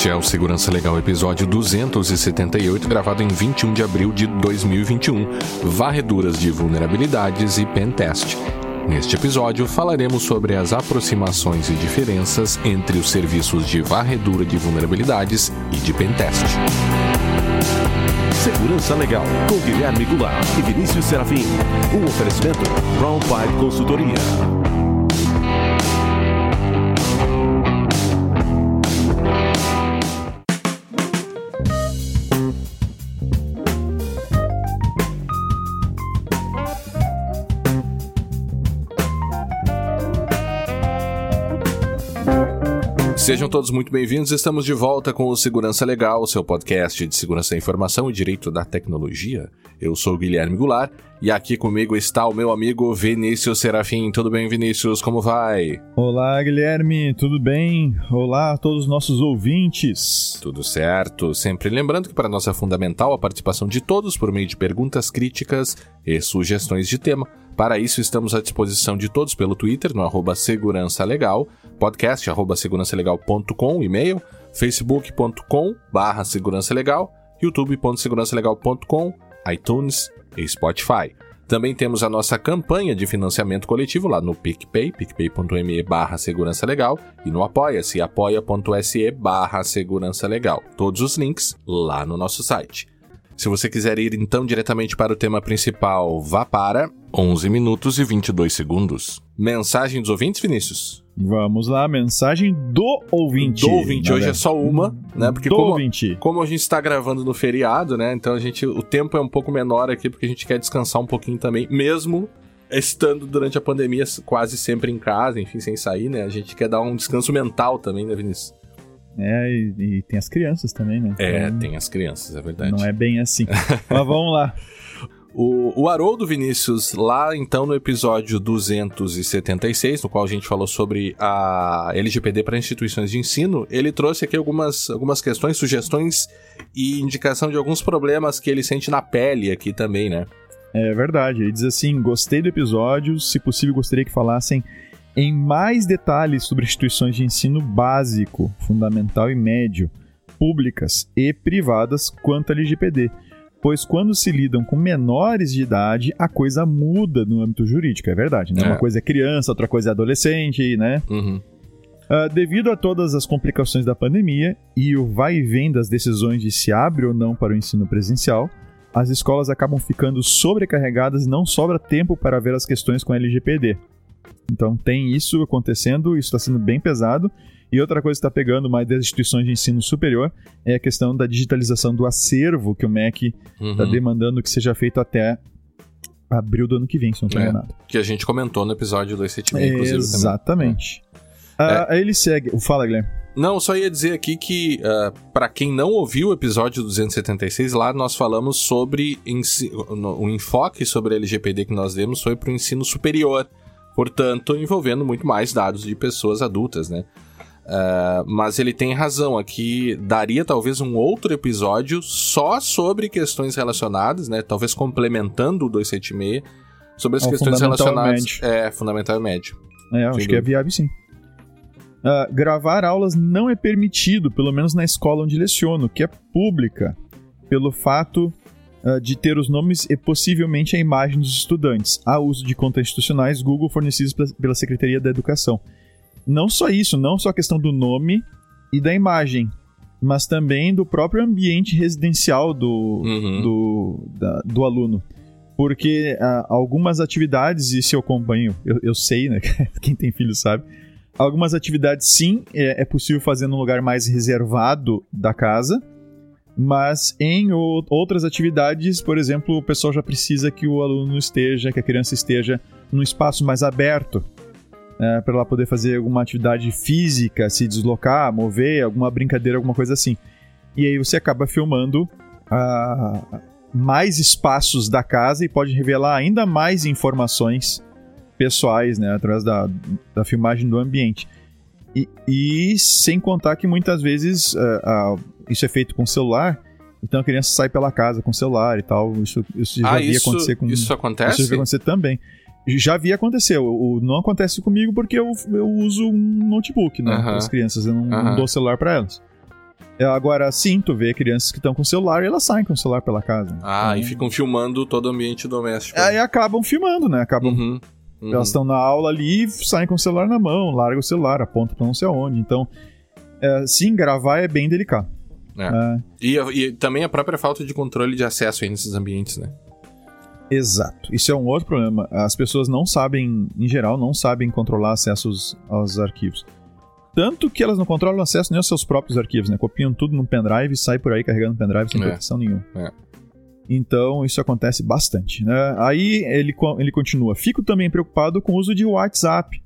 Este é o Segurança Legal episódio 278, gravado em 21 de abril de 2021. Varreduras de vulnerabilidades e pentest. Neste episódio falaremos sobre as aproximações e diferenças entre os serviços de varredura de vulnerabilidades e de pentest. Segurança Legal, com Guilherme Goulart e Vinícius Serafim. Um oferecimento Brown Pipe Consultoria. Sejam todos muito bem-vindos. Estamos de volta com o Segurança Legal, seu podcast de segurança da informação e direito da tecnologia. Eu sou o Guilherme Goulart e aqui comigo está o meu amigo Vinícius Serafim. Tudo bem, Vinícius? Como vai? Olá, Guilherme. Tudo bem? Olá a todos os nossos ouvintes. Tudo certo. Sempre lembrando que para nós é fundamental a participação de todos por meio de perguntas, críticas e sugestões de tema. Para isso, estamos à disposição de todos pelo Twitter, no arroba Segurança Legal, podcast arroba segurançalegal.com, e-mail, facebook.com barra segurança legal, youtube.segurançalegal.com, iTunes e Spotify. Também temos a nossa campanha de financiamento coletivo lá no PicPay, picpay.me barra segurança legal, e no apoia-se, apoia.se barra segurança legal. Todos os links lá no nosso site. Se você quiser ir então diretamente para o tema principal, vá para 11 minutos e 22 segundos. Mensagem dos ouvintes, Vinícius? Vamos lá, mensagem do ouvinte. Do ouvinte, hoje é só uma, né? Porque do como, ouvinte. como a gente está gravando no feriado, né? Então a gente, o tempo é um pouco menor aqui porque a gente quer descansar um pouquinho também, mesmo estando durante a pandemia quase sempre em casa, enfim, sem sair, né? A gente quer dar um descanso mental também, né, Vinícius? É, e, e, tem as crianças também, né? É, então, tem as crianças, é verdade. Não é bem assim. Mas vamos lá. O, o Haroldo Vinícius, lá então no episódio 276, no qual a gente falou sobre a LGPD para instituições de ensino, ele trouxe aqui algumas, algumas questões, sugestões e indicação de alguns problemas que ele sente na pele aqui também, né? É verdade. Ele diz assim: gostei do episódio, se possível gostaria que falassem em mais detalhes sobre instituições de ensino básico, fundamental e médio, públicas e privadas quanto à LGPD, pois quando se lidam com menores de idade, a coisa muda no âmbito jurídico, é verdade, né? É. Uma coisa é criança, outra coisa é adolescente, né? Uhum. Uh, devido a todas as complicações da pandemia e o vai e vem das decisões de se abre ou não para o ensino presencial, as escolas acabam ficando sobrecarregadas e não sobra tempo para ver as questões com a LGPD. Então tem isso acontecendo, isso está sendo bem pesado. E outra coisa que está pegando mais das instituições de ensino superior é a questão da digitalização do acervo que o MEC está uhum. demandando que seja feito até abril do ano que vem, se não estou é, enganado. Que a gente comentou no episódio 276, inclusive. Exatamente. Também. É. Ele segue. Fala, Guilherme. Não, só ia dizer aqui que, uh, para quem não ouviu o episódio 276, lá nós falamos sobre o enfoque sobre a LGPD que nós demos foi para o ensino superior portanto, envolvendo muito mais dados de pessoas adultas, né? Uh, mas ele tem razão aqui, daria talvez um outro episódio só sobre questões relacionadas, né? Talvez complementando o 276 sobre as questões relacionadas. É, fundamental e médio. É, acho que é viável sim. Uh, gravar aulas não é permitido, pelo menos na escola onde leciono, que é pública, pelo fato uh, de ter os nomes e possivelmente a imagem dos estudantes. Há uso de contas institucionais Google fornecidos pela Secretaria da Educação. Não só isso, não só a questão do nome e da imagem, mas também do próprio ambiente residencial do, uhum. do, da, do aluno. Porque uh, algumas atividades, e se eu acompanho, eu, eu sei, né? Quem tem filho sabe. Algumas atividades, sim, é, é possível fazer num lugar mais reservado da casa mas em outras atividades, por exemplo, o pessoal já precisa que o aluno esteja, que a criança esteja num espaço mais aberto, né, para ela poder fazer alguma atividade física, se deslocar, mover, alguma brincadeira, alguma coisa assim. E aí você acaba filmando uh, mais espaços da casa e pode revelar ainda mais informações pessoais, né, através da, da filmagem do ambiente. E, e sem contar que muitas vezes uh, isso é feito com celular, então a criança sai pela casa com celular e tal. Isso, isso já ah, via isso, acontecer com. Isso acontece? Isso já via acontecer também. Já vi acontecer. O, o, não acontece comigo porque eu, eu uso um notebook, né? Uh -huh. Para as crianças. Eu não, uh -huh. não dou celular para elas. É, Agora, sim, tu vê crianças que estão com celular e elas saem com o celular pela casa. Ah, e Então, ficam filmando todo o ambiente doméstico. Aí acabam filmando, né? Acabam Uhum, uhum. Elas estão na aula ali, saem com o celular na mão, larga o celular, aponta pra não sei aonde. Então, é, sim, gravar é bem delicado. É. É, E, e também a própria falta de controle de acesso aí nesses ambientes, né? exato. Isso é um outro problema. As pessoas não sabem, em geral, não sabem controlar acessos aos arquivos. Tanto que elas não controlam acesso nem aos seus próprios arquivos, né? Copiam tudo num pendrive e sai por aí carregando pendrive sem É. proteção nenhuma. É. Então, isso acontece bastante. Né? Aí ele, ele continua. Fico também preocupado com o uso de WhatsApp,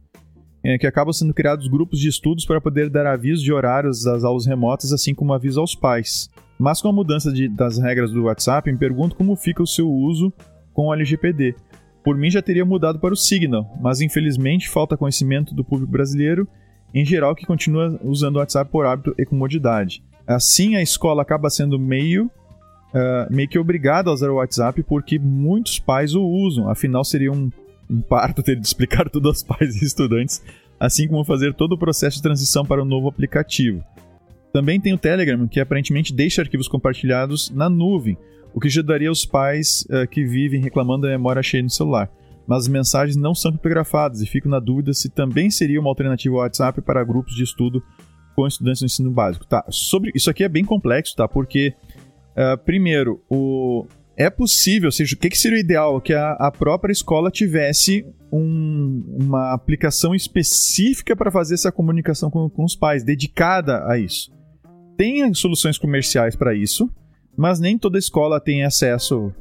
é, que acabam sendo criados grupos de estudos para poder dar aviso de horários das aulas remotas, assim como aviso aos pais. Mas com a mudança de- das regras do WhatsApp, me pergunto como fica o seu uso com o LGPD. Por mim já teria mudado para o Signal, mas infelizmente falta conhecimento do público brasileiro em geral que continua usando o WhatsApp por hábito e comodidade. Assim, a escola acaba sendo meio ah, meio que obrigada a usar o WhatsApp porque muitos pais o usam. Afinal, seria um, um parto ter de explicar tudo aos pais e estudantes, assim como fazer todo o processo de transição para o novo aplicativo. Também tem o Telegram, que aparentemente deixa arquivos compartilhados na nuvem, o que ajudaria os pais ah, que vivem reclamando da memória cheia no celular. Mas as mensagens não são criptografadas e fico na dúvida se também seria uma alternativa ao WhatsApp para grupos de estudo com estudantes do ensino básico. Tá, sobre isso aqui é bem complexo, tá? Porque ah, primeiro, o é possível, ou seja, o que, que seria o ideal? Que a, a própria escola tivesse um- uma aplicação específica para fazer essa comunicação com, com os pais, dedicada a isso. Tem soluções comerciais para isso, mas nem toda escola tem acesso,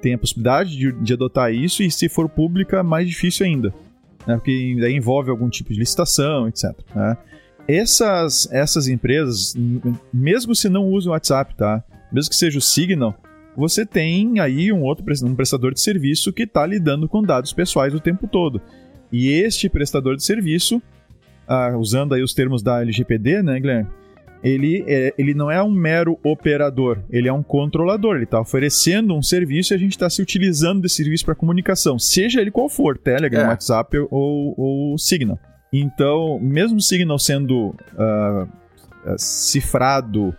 tem a possibilidade de, de adotar isso, e se for pública, mais difícil ainda. Né? Porque daí envolve algum tipo de licitação, etc. né? Essas, essas empresas, mesmo se não usam o WhatsApp, tá? Mesmo que seja o Signal, você tem aí um outro um prestador de serviço que está lidando com dados pessoais o tempo todo. E este prestador de serviço, ah, usando aí os termos da LGPD, né, Guilherme? Ele, é, ele não é um mero operador, ele é um controlador. Ele está oferecendo um serviço e a gente está se utilizando desse serviço para comunicação, seja ele qual for, Telegram, É. WhatsApp ou, ou Signal. Então, mesmo o Signal sendo ah, cifrado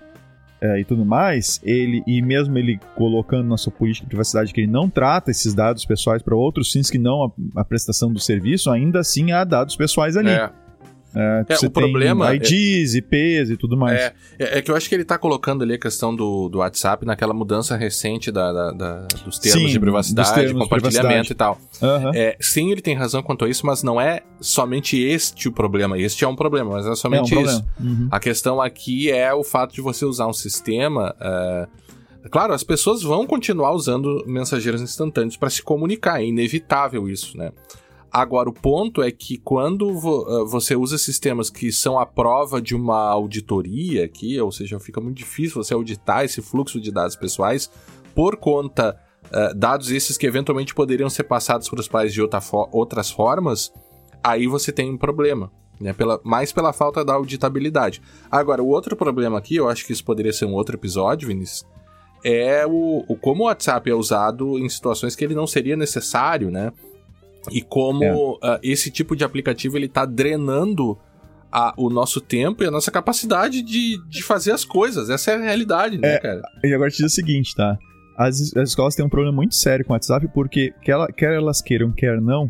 é, e tudo mais, ele e mesmo ele colocando na sua política de privacidade que ele não trata esses dados pessoais para outros fins que não a, a prestação do serviço, ainda assim há dados pessoais ali. É, É, É, o problema tem IDs, IPs e tudo mais. é, é, é que eu acho que ele tá colocando ali a questão do, do WhatsApp naquela mudança recente da, da- da- dos termos Sim, de privacidade, termos de compartilhamento privacidade. e tal. Aham. É, sim, ele tem razão quanto a isso, mas não é somente este o problema. Este é um problema, mas não é É um somente isso. Uhum. A questão aqui é o fato de você usar um sistema. é, Claro, as pessoas vão continuar usando mensageiros instantâneos para se comunicar, é inevitável isso, né? Agora, o ponto é que quando vo- eh, você usa sistemas que são a prova de uma auditoria aqui, ou seja, fica muito difícil você auditar esse fluxo de dados pessoais por conta eh, dados esses que eventualmente poderiam ser passados para os pais de outra fo- outras formas, aí você tem um problema. Né, pela, mais pela falta da auditabilidade. Agora, o outro problema aqui, eu acho que isso poderia ser um outro episódio, Vinícius, é o, o como o WhatsApp é usado em situações que ele não seria necessário, né? E como ah, esse tipo de aplicativo ele tá drenando a- o nosso tempo e a nossa capacidade de, de fazer as coisas. Essa é a realidade, né, É. cara? E agora te diz o seguinte, tá? As, as escolas têm um problema muito sério com o WhatsApp porque, quer, ela- quer elas queiram, quer não,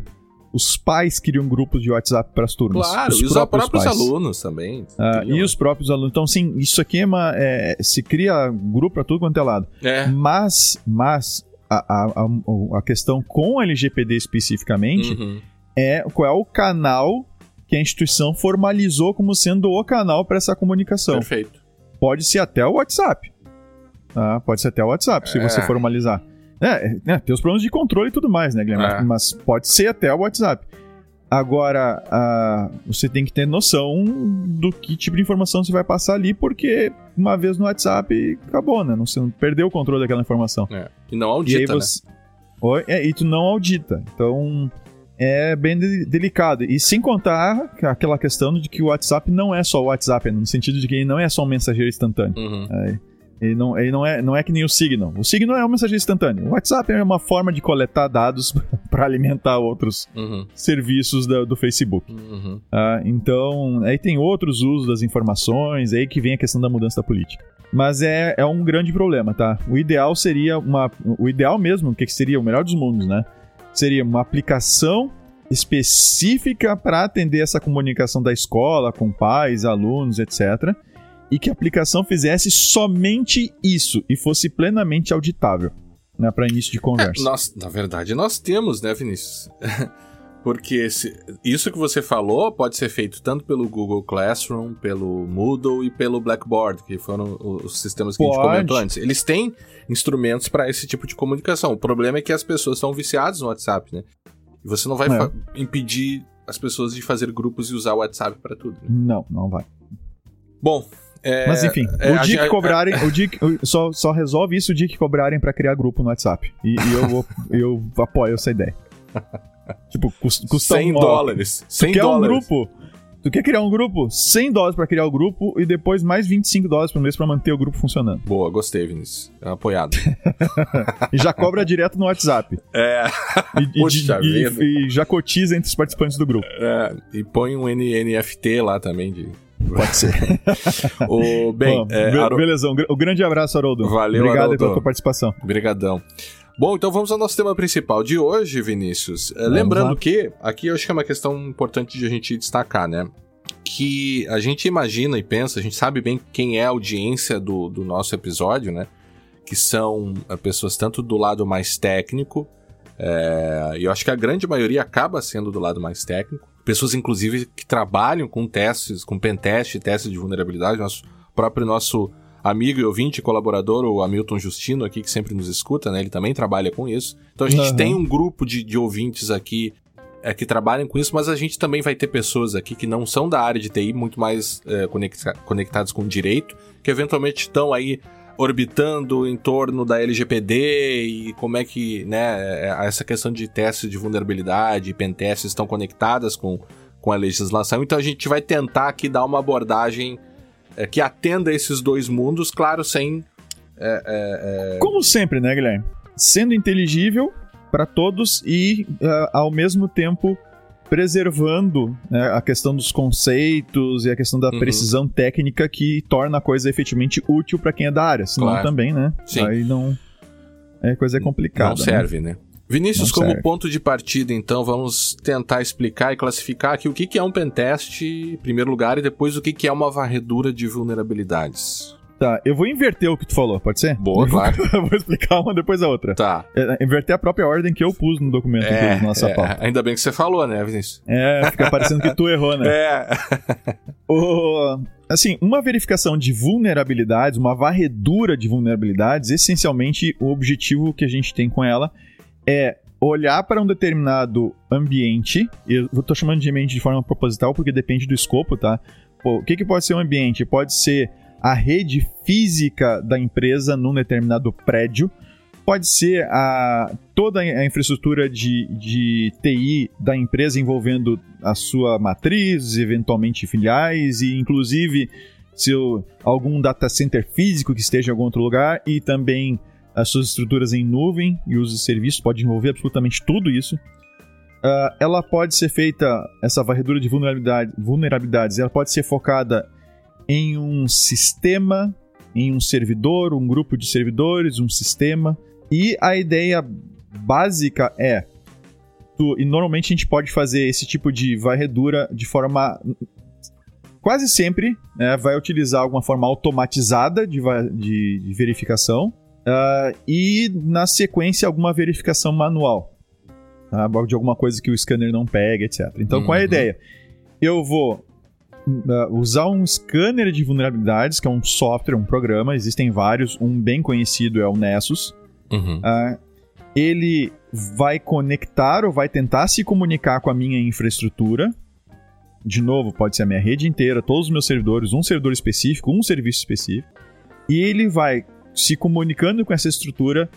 os pais criam grupos de WhatsApp para as turmas. Claro, os e os próprios, alunos também. Ah, e os próprios alunos. Então, sim, isso aqui é uma. é, se cria grupo para tudo quanto é lado. É. Mas, mas a, a, a, questão com a LGPD especificamente Uhum. é qual é o canal que a instituição formalizou como sendo o canal para essa comunicação. Perfeito. Pode ser até o WhatsApp. Tá? Pode ser até o WhatsApp, se É. você formalizar. É, é, tem os problemas de controle e tudo mais, né, Guilherme? É. Mas pode ser até o WhatsApp. Agora, você tem que ter noção do que tipo de informação você vai passar ali, porque uma vez no WhatsApp acabou, né? Não, você não perdeu o controle daquela informação. É. E não E audita, né? você. Oi? É, e tu não audita. Então é bem de- delicado. E sem contar aquela questão de que o WhatsApp não é só o WhatsApp, no sentido de que ele não é só um mensageiro instantâneo. Uhum. Ele não, ele não, é, não é que nem o Signal. O Signal é uma mensagem instantânea. O WhatsApp é uma forma de coletar dados para alimentar outros Uhum. serviços da- do Facebook. Uhum. Ah, então, aí tem outros usos das informações, aí que vem a questão da mudança da política. Mas é, é um grande problema, tá? O ideal seria uma. O ideal mesmo, o que que seria o melhor dos mundos, né? Seria uma aplicação específica para atender essa comunicação da escola com pais, alunos, etc. E que a aplicação fizesse somente isso e fosse plenamente auditável, né? Para início de conversa. Nós, na verdade, nós temos, né, Vinícius? Porque se- isso que você falou pode ser feito tanto pelo Google Classroom, pelo Moodle e pelo Blackboard, que foram os sistemas que a Pode. gente comentou antes. Eles têm instrumentos para esse tipo de comunicação. O problema é que as pessoas estão viciadas no WhatsApp, né? E você não vai É. impedir as pessoas de fazer grupos e usar o WhatsApp para tudo. né? Não, não vai. Bom, é, Mas enfim, é, o dia que cobrarem, o dia que, só, só resolve isso o dia que cobrarem pra criar grupo no WhatsApp. E, e eu, eu apoio essa ideia. Tipo, cus- custa 100 um, ó, dólares. 100 Tu quer um dólares. grupo? Tu quer criar um grupo? 100 dólares pra criar o grupo e depois mais 25 dólares por mês pra manter o grupo funcionando. Boa, gostei, Vinícius. É apoiado. E já cobra direto no WhatsApp. é, E, e- Puxa e- vida. e já cotiza entre os participantes do grupo. é, e põe um N- NFT lá também de. Pode ser. O, bem, Bom, é, be- Haroldo- um, um grande abraço, Haroldo. Valeu, Obrigado Haroldo. pela tua participação. Brigadão. Bom, então vamos ao nosso tema principal de hoje, Vinícius. É, lembrando lá. que, aqui eu acho que é uma questão importante de a gente destacar, né? Que a gente imagina e pensa, a gente sabe bem quem é a audiência do, do nosso episódio, né? Que são é, pessoas tanto do lado mais técnico, é, e eu acho que a grande maioria acaba sendo do lado mais técnico. Pessoas, inclusive, que trabalham com testes, com pentest, testes de vulnerabilidade. Nosso próprio nosso amigo e ouvinte, colaborador, o Hamilton Justino aqui, que sempre nos escuta, né? Ele também trabalha com isso. Então a gente Aham. tem um grupo de, de ouvintes aqui é, que trabalham com isso, mas a gente também vai ter pessoas aqui que não são da área de TI, muito mais é, conecta- conectadas com o direito, que eventualmente estão aí orbitando em torno da LGPD e como é que, né, é, essa questão de testes de vulnerabilidade e pentestes estão conectadas com, com a legislação. Então a gente vai tentar aqui dar uma abordagem é, que atenda esses dois mundos, claro, sem Como sempre, né, Guilherme? Sendo inteligível para todos e, ah, ao mesmo tempo, preservando né, a questão dos conceitos e a questão da Uhum. precisão técnica que torna a coisa efetivamente útil para quem é da área. Senão Claro. também, né? Sim. Aí não. É coisa é complicada. não serve, né? Vinícius, Não como serve. ponto de partida, então, vamos tentar explicar e classificar aqui o que que é um pentest, em primeiro lugar, e depois o que que é uma varredura de vulnerabilidades. Tá, eu vou inverter o que tu falou, pode ser? Boa, claro. eu vou explicar uma depois a outra. Tá. É, inverter a própria ordem que eu pus no documento É, do nossa é, pauta. ainda bem que você falou, né, Vinícius? É, fica parecendo que tu errou, né? É. O- assim, uma verificação de vulnerabilidades, uma varredura de vulnerabilidades, essencialmente o objetivo que a gente tem com ela é olhar para um determinado ambiente, eu estou chamando de ambiente de forma proposital porque depende do escopo, tá? Pô, o que, que pode ser um ambiente? Pode ser a rede física da empresa num determinado prédio, pode ser a, toda a infraestrutura de, de TI da empresa envolvendo a sua matriz, eventualmente filiais, e inclusive se algum data center físico que esteja em algum outro lugar, e também as suas estruturas em nuvem e de serviços, pode envolver absolutamente tudo isso. Ah, ela pode ser feita, essa varredura de vulnerabilidade, vulnerabilidades, ela pode ser focada em um sistema, em um servidor, um grupo de servidores, um sistema. E a ideia básica é. tu- e normalmente a gente pode fazer esse tipo de varredura de forma. Quase sempre né, vai utilizar alguma forma automatizada de, de- de verificação. ah, e na sequência alguma verificação manual. tá? De alguma coisa que o scanner não pega, etc. Então qual é a Uhum. ideia? Eu vou uh, usar um scanner de vulnerabilidades, que é um software, um programa, existem vários, um bem conhecido é o Nessus. Uhum. Ah, ele vai conectar ou vai tentar se comunicar com a minha infraestrutura. De novo, pode ser a minha rede inteira, todos os meus servidores, um servidor específico, um serviço específico. E ele vai se comunicando com essa estrutura,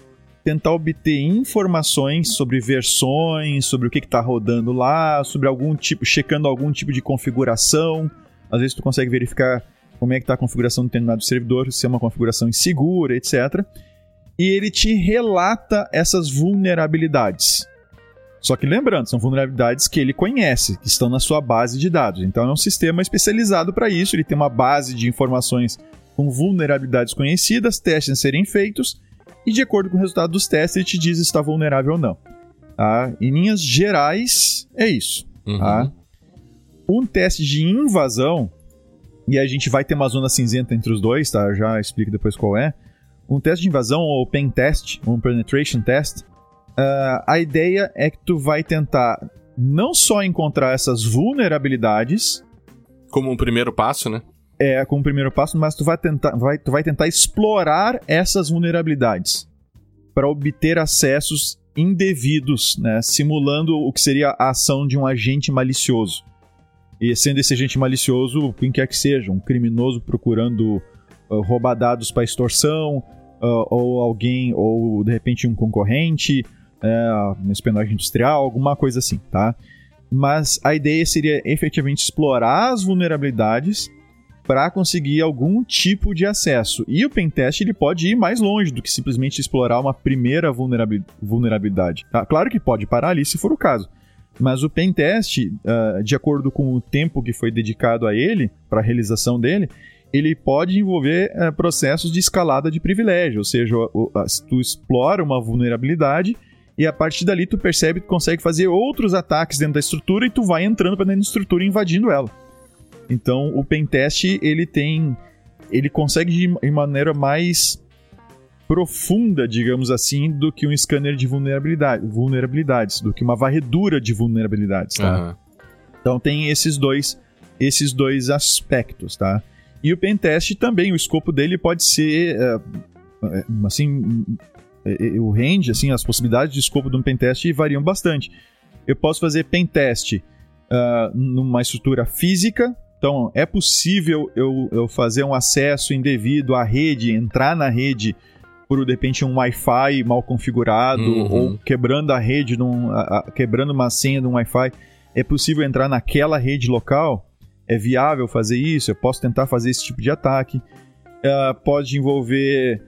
tentar obter informações sobre versões, sobre o que está rodando lá, sobre algum tipo, checando algum tipo de configuração. Às vezes tu consegue verificar como é que está a configuração do determinado servidor, se é uma configuração insegura, etc. E ele te relata essas vulnerabilidades. Só que lembrando, são vulnerabilidades que ele conhece, que estão na sua base de dados. Então é um sistema especializado para isso, ele tem uma base de informações com vulnerabilidades conhecidas, testes a serem feitos, e de acordo com o resultado dos testes, ele te diz se está vulnerável ou não. Tá? Em linhas gerais, é isso. Uhum. Tá? Um teste de invasão, e a gente vai ter uma zona cinzenta entre os dois, tá? Eu já explico depois qual é. Um teste de invasão, ou pen test, um penetration test, uh, a ideia é que tu vai tentar não só encontrar essas vulnerabilidades. Como um primeiro passo, né? É, como primeiro passo, mas tu vai tentar, vai, tu vai tentar explorar essas vulnerabilidades para obter acessos indevidos, né, simulando o que seria a ação de um agente malicioso. E sendo esse agente malicioso, quem quer que seja, um criminoso procurando uh, roubar dados para extorsão, uh, ou alguém, ou de repente um concorrente, uh, uma espionagem industrial, alguma coisa assim, tá? Mas a ideia seria efetivamente explorar as vulnerabilidades para conseguir algum tipo de acesso. E o pentest ele pode ir mais longe do que simplesmente explorar uma primeira vulnerabilidade. Tá? Claro que pode parar ali se for o caso. Mas o pentest, uh, de acordo com o tempo que foi dedicado a ele, para a realização dele, ele pode envolver uh, processos de escalada de privilégio, ou seja, se tu explora uma vulnerabilidade e a partir dali tu percebe que consegue fazer outros ataques dentro da estrutura e tu vai entrando para dentro da estrutura invadindo ela. Então, o pentest, ele tem... Ele consegue de maneira mais profunda, digamos assim, do que um scanner de vulnerabilidade, vulnerabilidades, do que uma varredura de vulnerabilidades, tá? Uhum. Então tem esses dois, esses dois aspectos, tá? E o pentest também, o escopo dele pode ser, é, é, assim, é, o range, assim, as possibilidades de escopo de um pentest variam bastante. Eu posso fazer pentest uh, numa estrutura física, então, é possível eu, eu fazer um acesso indevido à rede, entrar na rede por, de repente, um Wi-Fi mal configurado uhum. ou quebrando a rede, num, a, a, quebrando uma senha de um Wi-Fi. É possível entrar naquela rede local? É viável fazer isso? Eu posso tentar fazer esse tipo de ataque. Uh, pode envolver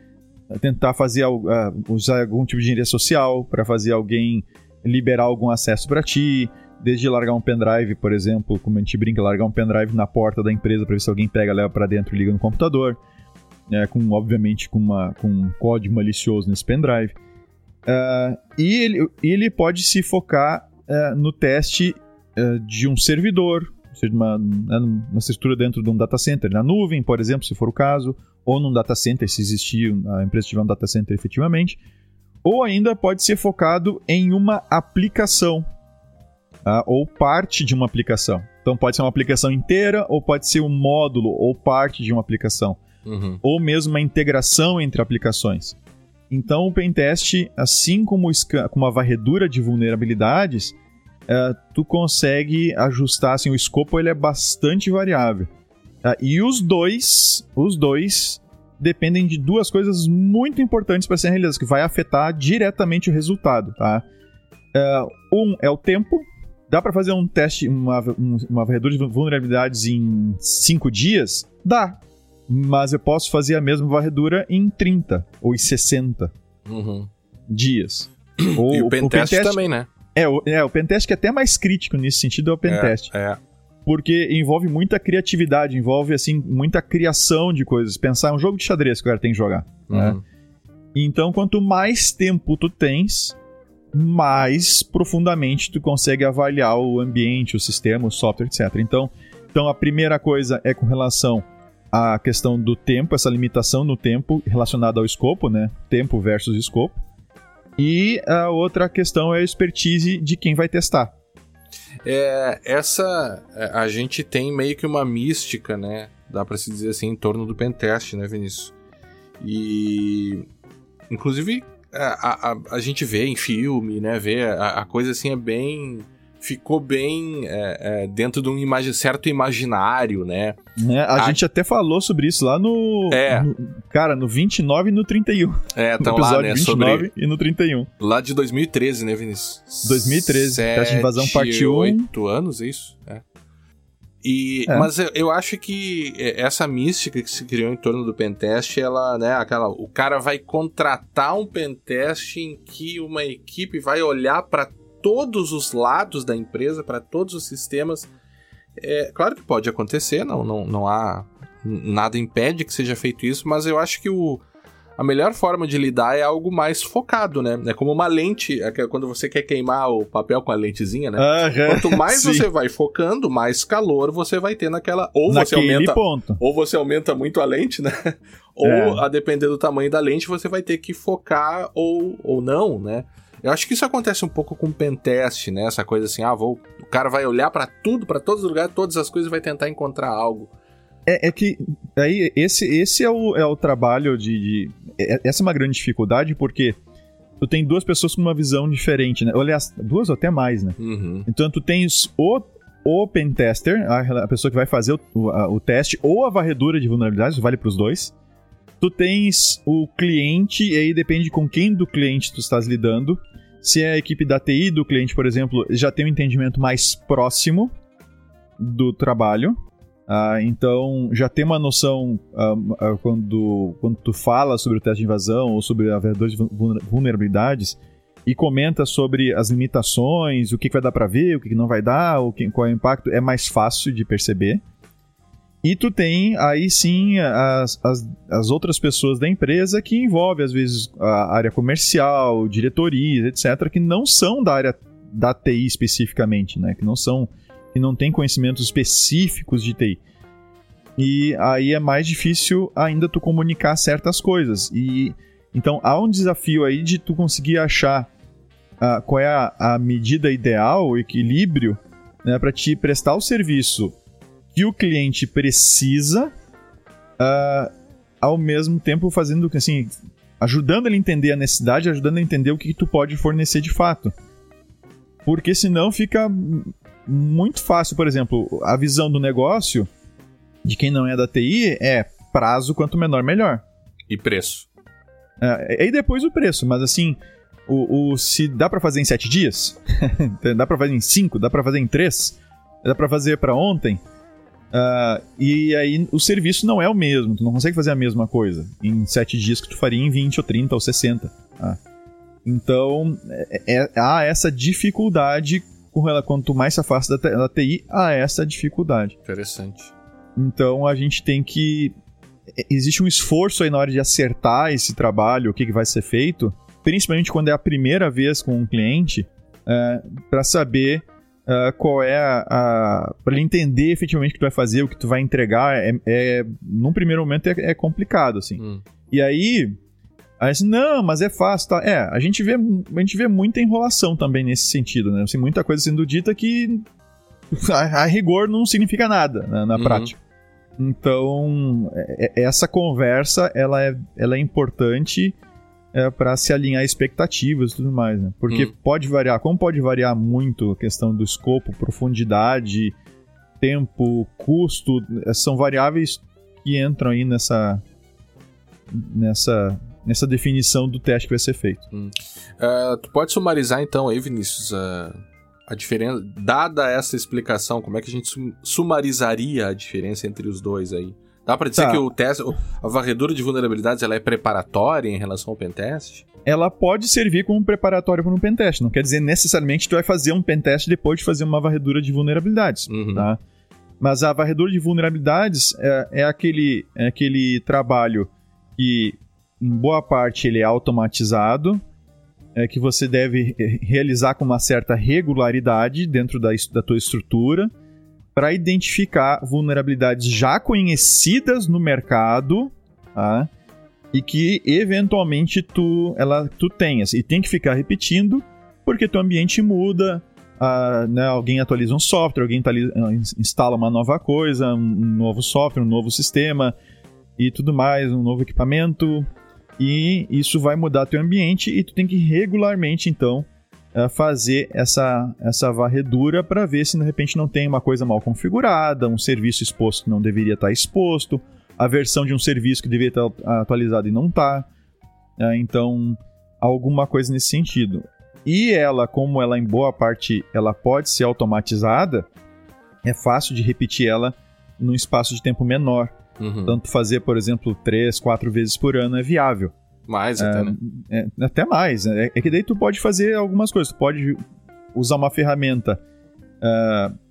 tentar fazer uh, usar algum tipo de engenharia social para fazer alguém liberar algum acesso para ti desde largar um pendrive, por exemplo, como a gente brinca, largar um pendrive na porta da empresa para ver se alguém pega, leva para dentro e liga no computador, é, com obviamente com, uma, com um código malicioso nesse pendrive. Uh, e ele, ele pode se focar uh, no teste uh, de um servidor, ou seja, uma, né, uma estrutura dentro de um data center, na nuvem, por exemplo, se for o caso, ou num data center, se existir, a empresa tiver um data center efetivamente, ou ainda pode ser focado em uma aplicação, uh, ou parte de uma aplicação. Então pode ser uma aplicação inteira, ou pode ser um módulo ou parte de uma aplicação. Uhum. Ou mesmo uma integração entre aplicações. Então o pentest, assim como, como a varredura de vulnerabilidades, uh, tu consegue ajustar assim, o escopo ele é bastante variável. Uh, e os dois, os dois dependem de duas coisas muito importantes para serem realizadas, que vai afetar diretamente o resultado. Tá? Uh, um é o tempo, Dá para fazer um teste, uma, uma varredura de vulnerabilidades em 5 dias? Dá. Mas eu posso fazer a mesma varredura em 30 ou em 60 uhum. dias. Ou, e o pentest, pen também, né? É o, é, o pentest que é até mais crítico nesse sentido é o pentest. É, é. Porque envolve muita criatividade, envolve, assim, muita criação de coisas. Pensar um jogo de xadrez que o cara tem que jogar, né? uhum. né? Então, quanto mais tempo tu tens, mais profundamente tu consegue avaliar o ambiente, o sistema, o software, etc. Então, então a primeira coisa é com relação à questão do tempo, essa limitação no tempo relacionada ao escopo, né? Tempo versus escopo. E a outra questão é a expertise de quem vai testar. É, essa a gente tem meio que uma mística, né? Dá para se dizer assim em torno do pentest, né, Vinícius? E inclusive é, a, a, a, gente vê em filme, né? Vê a, a coisa assim é bem. Ficou bem é, é, dentro de um imagi certo imaginário, né? É, a, gente até falou sobre isso lá no, é. no. Cara, no 29 e no 31. É, estão lá, né? 29 sobre... e no 31. Lá de 2013, né, Vinícius? 2013. Sete, Teste de invasão parte 1. 8 anos, é isso? É. E, é. Mas eu, eu, acho que essa mística que se criou em torno do pentest, ela, né, aquela, o cara vai contratar um pentest em que uma equipe vai olhar para todos os lados da empresa, para todos os sistemas. É, claro que pode acontecer, não, não, não há nada impede que seja feito isso, mas eu acho que o, a melhor forma de lidar é algo mais focado, né? É como uma lente, é quando você quer queimar o papel com a lentezinha, né? Quanto mais sim. você vai focando, mais calor você vai ter naquela. Ou Naquele você aumenta. Ponto. Ou você aumenta muito a lente, né? Ou, é. a depender do tamanho da lente, você vai ter que focar ou, ou não, né? Eu acho que isso acontece um pouco com o pentest, né? Essa coisa assim, ah, vou, o cara vai olhar para tudo, para todos os lugares, todas as coisas e vai tentar encontrar algo. É, é, que aí esse, esse é, o, é o trabalho de, de, é, Essa é uma grande dificuldade porque tu tem duas pessoas com uma visão diferente, né? Aliás, duas ou até mais, né? Uhum. Então tu tens o, o pentester, a, a pessoa que vai fazer o, o, a, o teste, ou a varredura de vulnerabilidades, vale para os dois. Tu tens o cliente, e aí depende com quem do cliente tu estás lidando. Se é a equipe da TI do cliente, por exemplo, já tem um entendimento mais próximo do trabalho. Uh, então, já tem uma noção uh, uh, quando, quando tu fala sobre o teste de invasão ou sobre a verdade de vulnerabilidades e comenta sobre as limitações, o que, que vai dar para ver, o que, que, não vai dar, o que, qual é o impacto, é mais fácil de perceber. E tu tem aí sim as, as, as outras pessoas da empresa que envolve às vezes a área comercial, diretorias, etc., que não são da área da TI especificamente, né? Que não são que não tem conhecimentos específicos de TI. E aí é mais difícil ainda tu comunicar certas coisas. E então há um desafio aí de tu conseguir achar uh, qual é a, a, medida ideal, o equilíbrio, né, para te prestar o serviço que o cliente precisa, uh, ao mesmo tempo fazendo assim, ajudando ele a entender a necessidade, ajudando a entender o que, que tu pode fornecer de fato. Porque senão fica muito fácil, por exemplo, a visão do negócio de quem não é da TI é prazo quanto menor, melhor. E preço. É, e depois o preço, mas assim, o, o se dá para fazer em sete dias, dá para fazer em cinco, dá para fazer em três, dá para fazer para ontem. Uh, e aí o serviço não é o mesmo, tu não consegue fazer a mesma coisa em sete dias que tu faria em 20 ou 30 ou 60. Ah. Então, é, é, há essa dificuldade ela, quanto mais se afasta da, da TI, há essa dificuldade. Interessante. Então a gente tem que. É, existe um esforço aí na hora de acertar esse trabalho, o que, que vai ser feito, principalmente quando é a primeira vez com um cliente, é, para saber uh, qual é a. a para ele entender efetivamente o que tu vai fazer, o que tu vai entregar. É, é num primeiro momento é, é complicado, assim. Hum. E aí, Aí assim, não, mas é fácil, tá? É, a gente vê, a gente vê muita enrolação também nesse sentido, né? Assim, muita coisa sendo dita que a, a rigor não significa nada né, na uhum. prática. Então, é, é, essa conversa, ela é, ela é importante é, para se alinhar expectativas e tudo mais, né? Porque uhum. pode variar, como pode variar muito a questão do escopo, profundidade, tempo, custo, são variáveis que entram aí nessa nessa nessa definição do teste que vai ser feito. Hum. Uh, tu pode sumarizar então aí, Vinícius, uh, a diferença, dada essa explicação, como é que a gente sumarizaria a diferença entre os dois aí? Dá para dizer tá. que o teste, a varredura de vulnerabilidades, ela é preparatória em relação ao pentest? Ela pode servir como preparatório para um pentest. Não quer dizer necessariamente que tu vai fazer um pentest depois de fazer uma varredura de vulnerabilidades, uhum. tá? Mas a varredura de vulnerabilidades é, é, aquele, é aquele trabalho que em boa parte ele é automatizado, é que você deve realizar com uma certa regularidade dentro da, da tua estrutura para identificar vulnerabilidades já conhecidas no mercado, tá? E que eventualmente tu, ela, tu tenhas. E tem que ficar repetindo, porque teu ambiente muda, uh, né, alguém atualiza um software, alguém instala uma nova coisa, um novo software, um novo sistema e tudo mais, um novo equipamento e isso vai mudar teu ambiente e tu tem que regularmente então eh, fazer essa, essa varredura para ver se de repente não tem uma coisa mal configurada, um serviço exposto que não deveria estar tá exposto, a versão de um serviço que deveria estar tá atualizada e não está. Eh, então, alguma coisa nesse sentido. E ela, como ela em boa parte ela pode ser automatizada, é fácil de repetir ela num espaço de tempo menor. Uhum. Tanto fazer, por exemplo, três, quatro vezes por ano é viável. Mais até, né? É, até mais. né? É que daí tu pode fazer algumas coisas. Tu pode usar uma ferramenta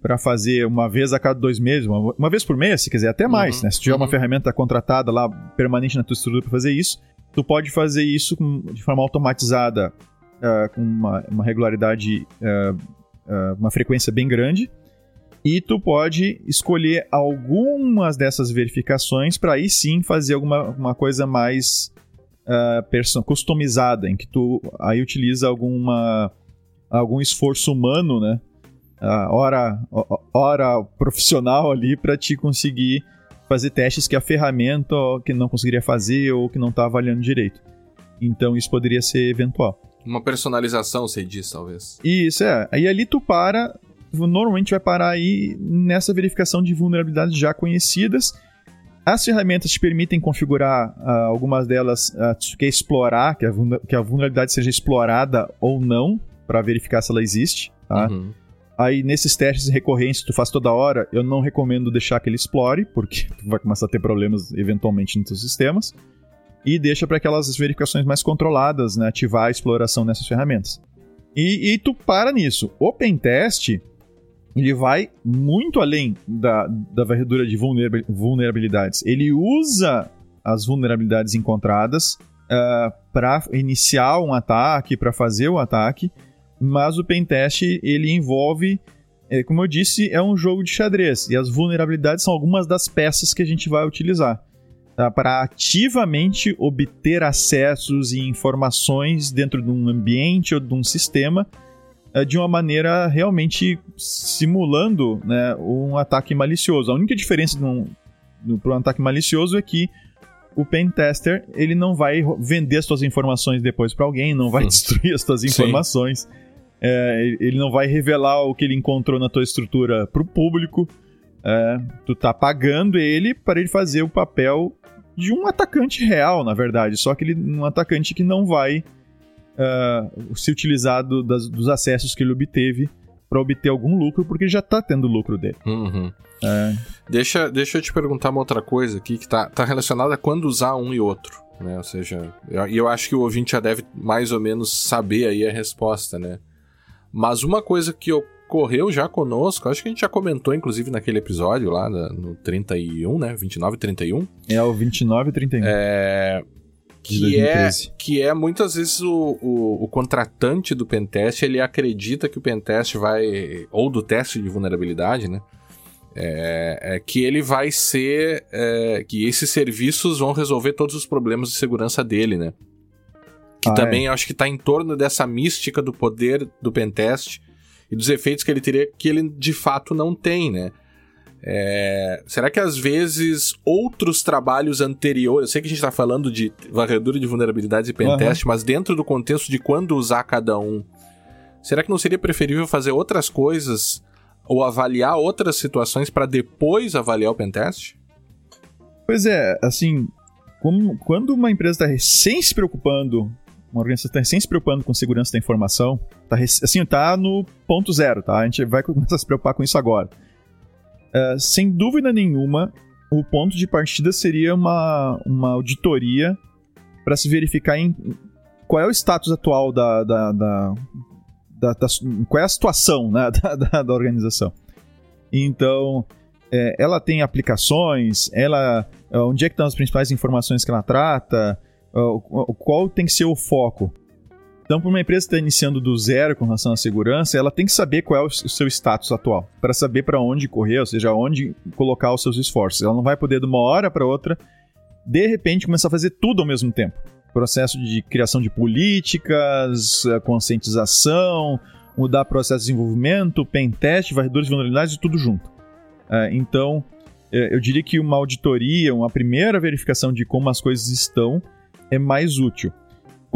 para fazer uma vez a cada dois meses, uma, uma vez por mês, se quiser, até mais. Uhum, Né? Se tiver uma uhum. ferramenta contratada lá, permanente na tua estrutura para fazer isso, tu pode fazer isso com- de forma automatizada, ah, com uma, uma regularidade, ah, uma frequência bem grande. E tu pode escolher algumas dessas verificações para aí sim fazer alguma uma coisa mais perso- customizada, em que tu aí utiliza alguma algum esforço humano, né? Ah, hora, ho- hora profissional ali para te conseguir fazer testes que a ferramenta que não conseguiria fazer ou que não está avaliando direito. Então isso poderia ser eventual. Uma personalização, você diz, talvez. Isso é. Aí ali tu para, normalmente vai parar aí nessa verificação de vulnerabilidades já conhecidas. As ferramentas te permitem configurar ah, algumas delas, ah, se tu quer explorar, que a, que a vulnerabilidade seja explorada ou não, para verificar se ela existe. Tá? Uhum. Aí nesses testes recorrentes que tu faz toda hora, eu não recomendo deixar que ele explore, porque tu vai começar a ter problemas eventualmente nos teus sistemas. E deixa para aquelas verificações mais controladas, né, ativar a exploração nessas ferramentas. E, e tu para nisso. O pentest, ele vai muito além da, da varredura de vulnerabil- vulnerabilidades. Ele usa as vulnerabilidades encontradas para iniciar um ataque, para fazer o ataque, mas o pentest ele envolve, é, como eu disse, é um jogo de xadrez e as vulnerabilidades são algumas das peças que a gente vai utilizar tá? para ativamente obter acessos e informações dentro de um ambiente ou de um sistema de uma maneira realmente simulando né, um ataque malicioso. A única diferença para um ataque malicioso é que o pentester ele não vai vender as suas informações depois para alguém, não vai destruir as suas informações, é, ele- ele não vai revelar o que ele encontrou na tua estrutura para o público. É, tu tá pagando ele para ele fazer o papel de um atacante real, na verdade, só que ele um atacante que não vai ah, se utilizar do- das- dos acessos que ele obteve para obter algum lucro, porque ele já tá tendo lucro dele. Uhum. É, Deixa, deixa eu te perguntar uma outra coisa aqui que tá, tá relacionada a quando usar um e outro, né? Ou seja, eu- e eu, acho que o ouvinte já deve mais ou menos saber aí a resposta, né? Mas uma coisa que ocorreu já conosco, acho que a gente já comentou inclusive naquele episódio lá na- no 31, né? 29 e 31, é o 29 e 31. é, De que, é, 2013. que é muitas vezes o, o, o contratante do pentest, ele acredita que o pentest vai, ou do teste de vulnerabilidade, né? É, é que ele vai ser, é, que esses serviços vão resolver todos os problemas de segurança dele, né? Que Ah, também acho que tá em torno dessa mística do poder do pentest e dos efeitos que ele teria, que ele de fato não tem, né? É, será que às vezes outros trabalhos anteriores, eu sei que a gente tá falando de varredura de vulnerabilidades e pentest, mas dentro do contexto de quando usar cada um, será que não seria preferível fazer outras coisas ou avaliar outras situações para depois avaliar o pentest? Pois é, assim, como- quando uma empresa está recém se preocupando, uma organização está recém se preocupando com segurança da informação, tá, rec- assim, tá no ponto zero, tá? A gente vai começar a se preocupar com isso agora. É, sem dúvida nenhuma, o ponto de partida seria uma, uma auditoria para se verificar em qual é o status atual da, da, da, da- qual é a situação né, da, organização. Então, é, ela tem aplicações, ela Uh, onde é que estão as principais informações que ela trata, o- qual tem que ser o foco. Então, para uma empresa que está iniciando do zero com relação à segurança, ela tem que saber qual é o seu status atual, para saber para onde correr, ou seja, onde colocar os seus esforços. Ela não vai poder, de uma hora para outra, de repente, começar a fazer tudo ao mesmo tempo. Processo de criação de políticas, uh, conscientização, mudar processo de desenvolvimento, pen test, varredores de vulnerabilidades, tudo junto. Uh, então, é, eu diria que uma auditoria, uma primeira verificação de como as coisas estão é mais útil.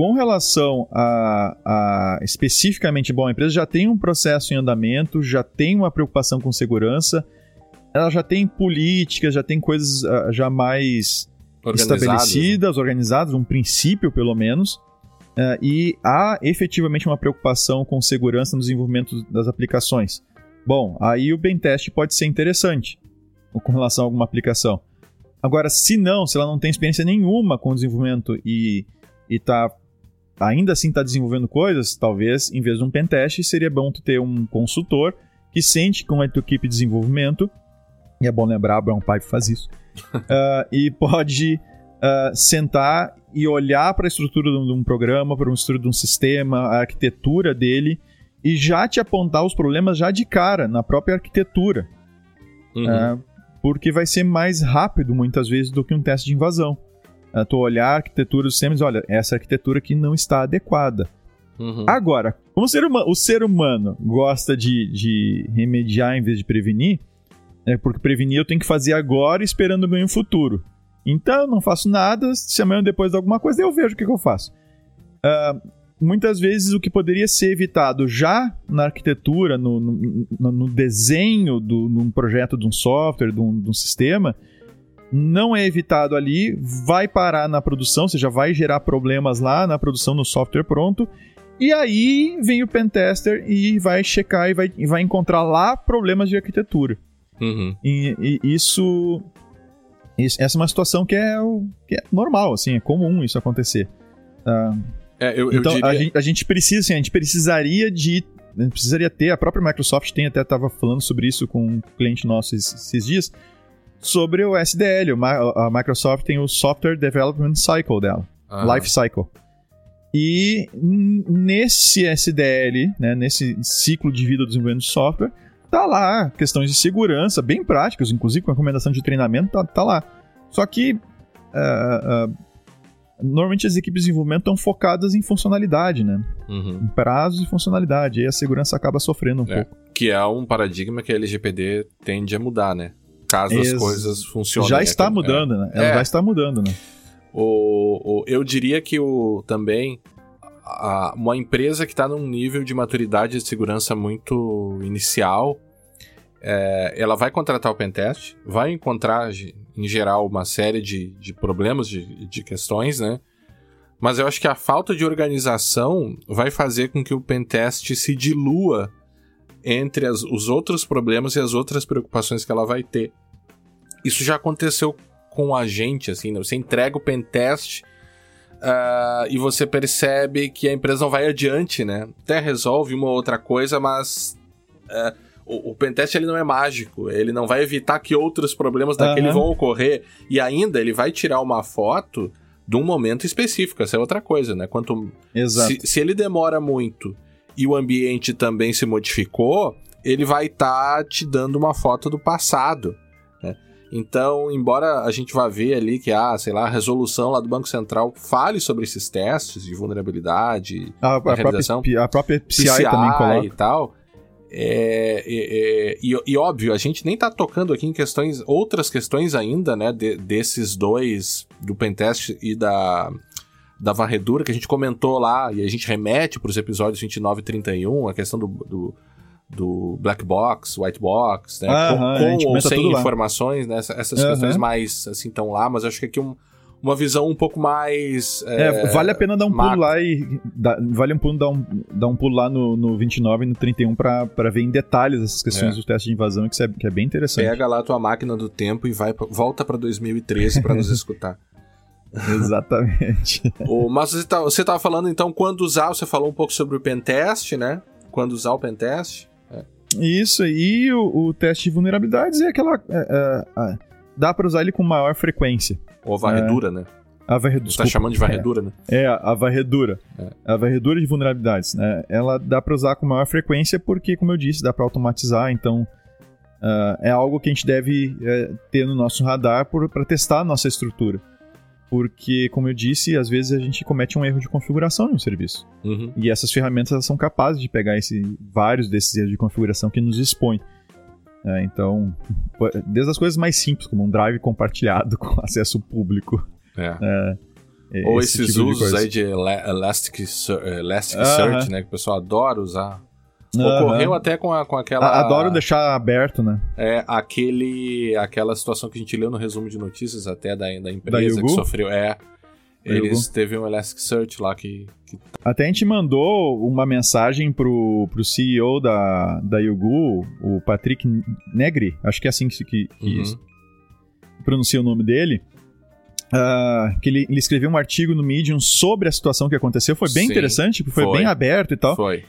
Com relação a, a especificamente, bom, a empresa já tem um processo em andamento, já tem uma preocupação com segurança, ela já tem políticas, já tem coisas ah, já mais Organizadas, estabelecidas, organizadas, um princípio pelo menos, eh, e há efetivamente uma preocupação com segurança no desenvolvimento das aplicações. Bom, aí o pentest pode ser interessante com relação a alguma aplicação. Agora, se não, se ela não tem experiência nenhuma com desenvolvimento e, e tá, ainda assim está desenvolvendo coisas, talvez, em vez de um pentest, seria bom tu ter um consultor que sente com a tua equipe de desenvolvimento, e é bom lembrar, a Brown Pipe faz isso, uh, e pode uh, sentar e olhar para a estrutura de um programa, para a estrutura de um sistema, a arquitetura dele, e já te apontar os problemas já de cara, na própria arquitetura. Uhum. Uh, porque vai ser mais rápido, muitas vezes, do que um teste de invasão. Tu olhar a arquitetura dos sistemas e olha, essa arquitetura aqui não está adequada. Uhum. Agora, como o ser, humano, o ser humano gosta de, de remediar em vez de prevenir, é porque prevenir eu tenho que fazer agora esperando ganho futuro. Então não faço nada, se amanhã depois de alguma coisa eu vejo o que, que eu faço. Uh, muitas vezes o que poderia ser evitado já na arquitetura, no, no, no desenho de um projeto de um software, de um, de um, sistema, não é evitado ali, vai parar na produção, ou seja, vai gerar problemas lá na produção no software pronto. E aí vem o pentester e vai checar e vai, e vai encontrar lá problemas de arquitetura. Uhum. E, e isso, isso, Essa é uma situação que é, que é normal, assim, é comum isso acontecer. Uh, é, eu, então, diria... a, gente, a, gente, precisa, assim, a gente precisaria de. A gente precisaria ter, a própria Microsoft tem até estava falando sobre isso com um cliente nosso esses, esses dias, sobre o SDL. A Microsoft tem o Software Development Cycle dela, ah. Life Cycle. E nesse SDL, né, nesse ciclo de vida do desenvolvimento de software, tá lá questões de segurança bem práticas, inclusive com recomendação de treinamento, tá, tá lá. Só que uh, uh, normalmente as equipes de desenvolvimento estão focadas em funcionalidade, né? Uhum. Em prazos e funcionalidade. Aí a segurança acaba sofrendo um é, pouco. Que é um paradigma que a LGPD tende a mudar, né? Caso Ex as coisas funcionem. Já está é, mudando, é. né? Ela é. já está mudando, né? O, o, eu diria que o, também a, uma empresa que está num nível de maturidade de segurança muito inicial, é, ela vai contratar o pentest, vai encontrar em geral, uma série de, de problemas, de, de questões, né? Mas eu acho que a falta de organização vai fazer com que o pentest se dilua entre as, os outros problemas e as outras preocupações que ela vai ter. Isso já aconteceu com a gente, assim, né? Você entrega o pentest uh, e você percebe que a empresa não vai adiante, né? Até resolve uma outra coisa, mas uh, o, o pentest ele não é mágico, ele não vai evitar que outros problemas daquele uhum. vão ocorrer e ainda ele vai tirar uma foto de um momento específico, essa é outra coisa, né? Quanto Exato. Se, se ele demora muito e o ambiente também se modificou, ele vai estar tá te dando uma foto do passado, né? Então, embora a gente vá ver ali que, ah, sei lá, a resolução lá do Banco Central fale sobre esses testes de vulnerabilidade, a, a, própria, a própria PCI, PCI também coloca. e tal, é, é, é, e, e, óbvio, a gente nem tá tocando aqui em questões, outras questões ainda, né, de, desses dois, do pentest e da, da varredura, que a gente comentou lá, e a gente remete para os episódios 29 e 31, a questão do, do, do black box, white box, né, com, com ou sem informações, né, essas questões mais, assim, estão lá, mas acho que aqui um uma visão um pouco mais. É, é vale a pena dar um pulo lá e. vale um pulo dar um, dar um pulo lá no, no 29 e no 31 para ver em detalhes essas questões é. do teste de invasão, que é, que é bem interessante. Pega lá a tua máquina do tempo e vai volta para 2013 para nos escutar. Exatamente. o, mas você, tá, você tava falando então quando usar, você falou um pouco sobre o pentest, né? Quando usar o pentest. É. Isso, e o, o, teste de vulnerabilidades é aquela. É, é, dá para usar ele com maior frequência. Ou a varredura, é, né? A varredura. Você tá chamando de varredura, é, né? É, a varredura. É. A varredura de vulnerabilidades. Né? Ela dá para usar com maior frequência porque, como eu disse, dá para automatizar, então uh, é algo que a gente deve uh, ter no nosso radar para testar a nossa estrutura. Porque, como eu disse, às vezes a gente comete um erro de configuração em um serviço. Uhum. E essas ferramentas são capazes de pegar esse, vários desses erros de configuração que nos expõem. É, então, desde as coisas mais simples, como um drive compartilhado com acesso público. É. É, Ou esse esses tipo usos de aí de Elasticsearch, uh -huh. né? Que o pessoal adora usar. Ocorreu uh -huh. até com, a, com aquela. Adoro deixar aberto, né? É, aquele, aquela situação que a gente leu no resumo de notícias até da, da empresa da que sofreu. É. Eles teve um Elasticsearch lá que, que, Até a gente mandou uma mensagem pro, pro CEO da, da Yugu, o Patrick Negri, acho que é assim que, que, que uhum. pronuncia o nome dele. Uh, que ele, ele, escreveu um artigo no Medium sobre a situação que aconteceu. Foi bem Sim, interessante, foi, foi, bem aberto e tal. Foi.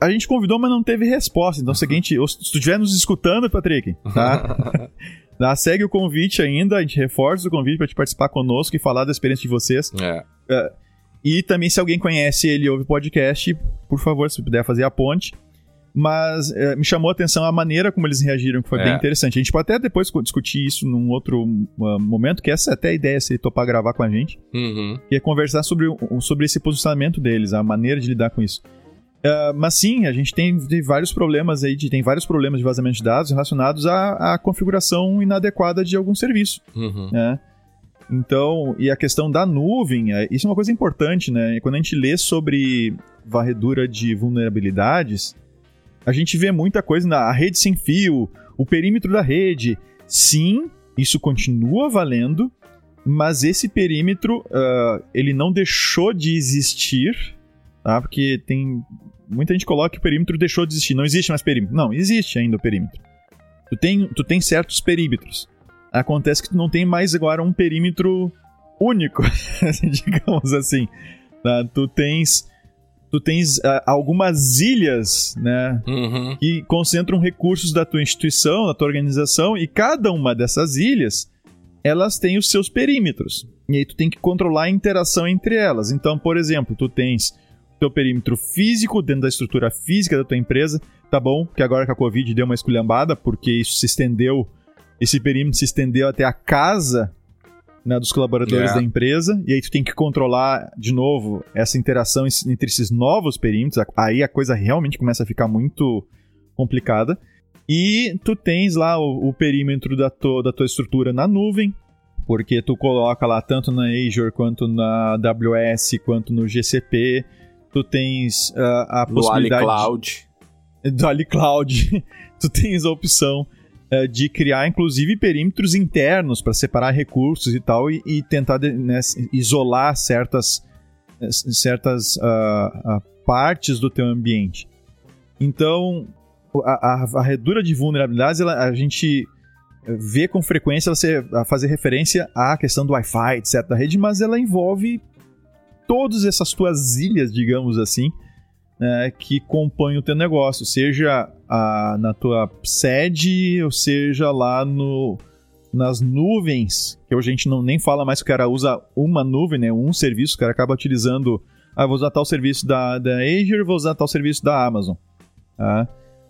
A gente convidou, mas não teve resposta. Então, é o seguinte, se tu estiver nos escutando, Patrick, tá? tá? Segue o convite ainda, a gente reforça o convite para te participar conosco e falar da experiência de vocês. É. Uh, e também, se alguém conhece ele ouve podcast, por favor, se puder fazer a ponte mas é, me chamou a atenção a maneira como eles reagiram, que foi é. bem interessante. A gente pode até depois discutir isso num outro uh, momento, que essa é até a ideia, se ele topar gravar com a gente, uhum. que é conversar sobre, sobre esse posicionamento deles, a maneira de lidar com isso. Uh, mas sim, a gente tem, tem, vários problemas aí, de, tem vários problemas de vazamento de dados relacionados à, à configuração inadequada de algum serviço. Uhum. Né? Então, e a questão da nuvem, é, isso é uma coisa importante, né? Quando a gente lê sobre varredura de vulnerabilidades, a gente vê muita coisa na rede sem fio, o perímetro da rede. Sim, isso continua valendo, mas esse perímetro uh, ele não deixou de existir, tá? Porque tem muita gente coloca que o perímetro deixou de existir. Não existe mais perímetro. Não, existe ainda o perímetro. Tu tem, tu tem certos perímetros. Acontece que tu não tem mais agora um perímetro único, digamos assim. Tá? Tu tens tu tens uh, algumas ilhas, né, uhum. que concentram recursos da tua instituição, da tua organização, e cada uma dessas ilhas, elas têm os seus perímetros. E aí tu tem que controlar a interação entre elas. Então, por exemplo, tu tens teu perímetro físico dentro da estrutura física da tua empresa, tá bom? Que agora com a Covid deu uma esculhambada, porque isso se estendeu, esse perímetro se estendeu até a casa né, dos colaboradores yeah. da empresa, e aí tu tem que controlar, de novo, essa interação entre esses novos perímetros, aí a coisa realmente começa a ficar muito complicada. E tu tens lá o, o perímetro da, to, da tua estrutura na nuvem, porque tu coloca lá tanto na Azure, quanto na AWS, quanto no GCP, tu tens uh, a possibilidade... Do AliCloud. Do AliCloud. tu tens a opção uh, de criar, inclusive, perímetros internos para separar recursos e tal, e, e tentar né, isolar certas, eh, certas uh, partes do teu ambiente. Então, a, a, a redura de vulnerabilidades, ela, a gente vê com frequência ela ser, a fazer referência à questão do Wi-Fi, etc., da rede, mas ela envolve todas essas tuas ilhas, digamos assim, né, que compõem o teu negócio, seja a, na tua sede, ou seja lá no, nas nuvens, que a gente não nem fala mais que o cara usa uma nuvem, né, um serviço, o cara acaba utilizando, ah, vou usar tal serviço da, da Azure, vou usar tal serviço da Amazon, tá?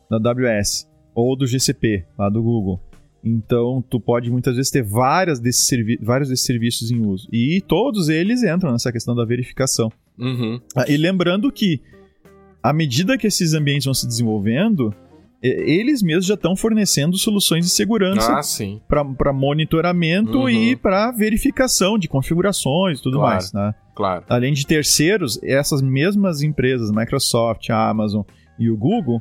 da AWS, ou do GCP, lá do Google. Então, tu pode muitas vezes ter várias desses vários desses serviços em uso. E todos eles entram nessa questão da verificação. Uhum. Ah, e lembrando que à medida que esses ambientes vão se desenvolvendo, eles mesmos já estão fornecendo soluções de segurança ah, para monitoramento uhum. e para verificação de configurações e tudo claro, mais. Né? Claro. Além de terceiros, essas mesmas empresas, Microsoft, Amazon e o Google,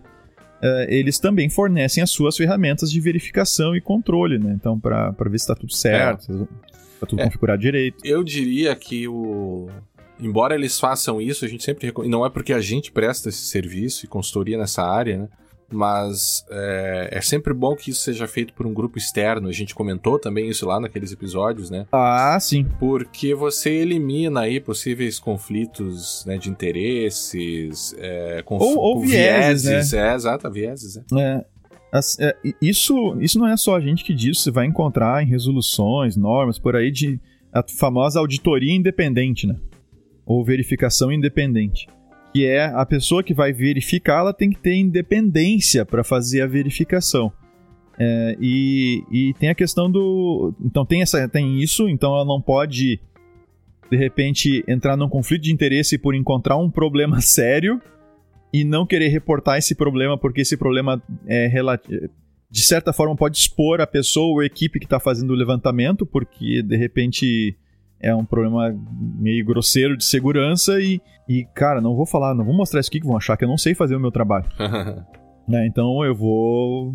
uh, eles também fornecem as suas ferramentas de verificação e controle, né? Então, para ver se está tudo certo, é. está tudo é. configurado direito. Eu diria que o embora eles façam isso, a gente sempre não é porque a gente presta esse serviço e consultoria nessa área, né? Mas é, é, sempre bom que isso seja feito por um grupo externo. A gente comentou também isso lá naqueles episódios, né? Ah, sim. Porque você elimina aí possíveis conflitos né, de interesses, é, conf... ou, ou vieses, vieses né? é, exato, vieses, é. é. É, isso, isso não é só a gente que diz, você vai encontrar em resoluções, normas, por aí, de a famosa auditoria independente, né? ou verificação independente, que é a pessoa que vai verificar, ela tem que ter independência para fazer a verificação. É, e, e tem a questão do. Então tem, essa, tem isso, então ela não pode, de repente, entrar num conflito de interesse por encontrar um problema sério e não querer reportar esse problema porque esse problema é de certa forma pode expor a pessoa ou a equipe que está fazendo o levantamento, porque de repente é um problema meio grosseiro de segurança e, e, cara, não vou falar, não vou mostrar isso aqui que vão achar que eu não sei fazer o meu trabalho. né? Então eu vou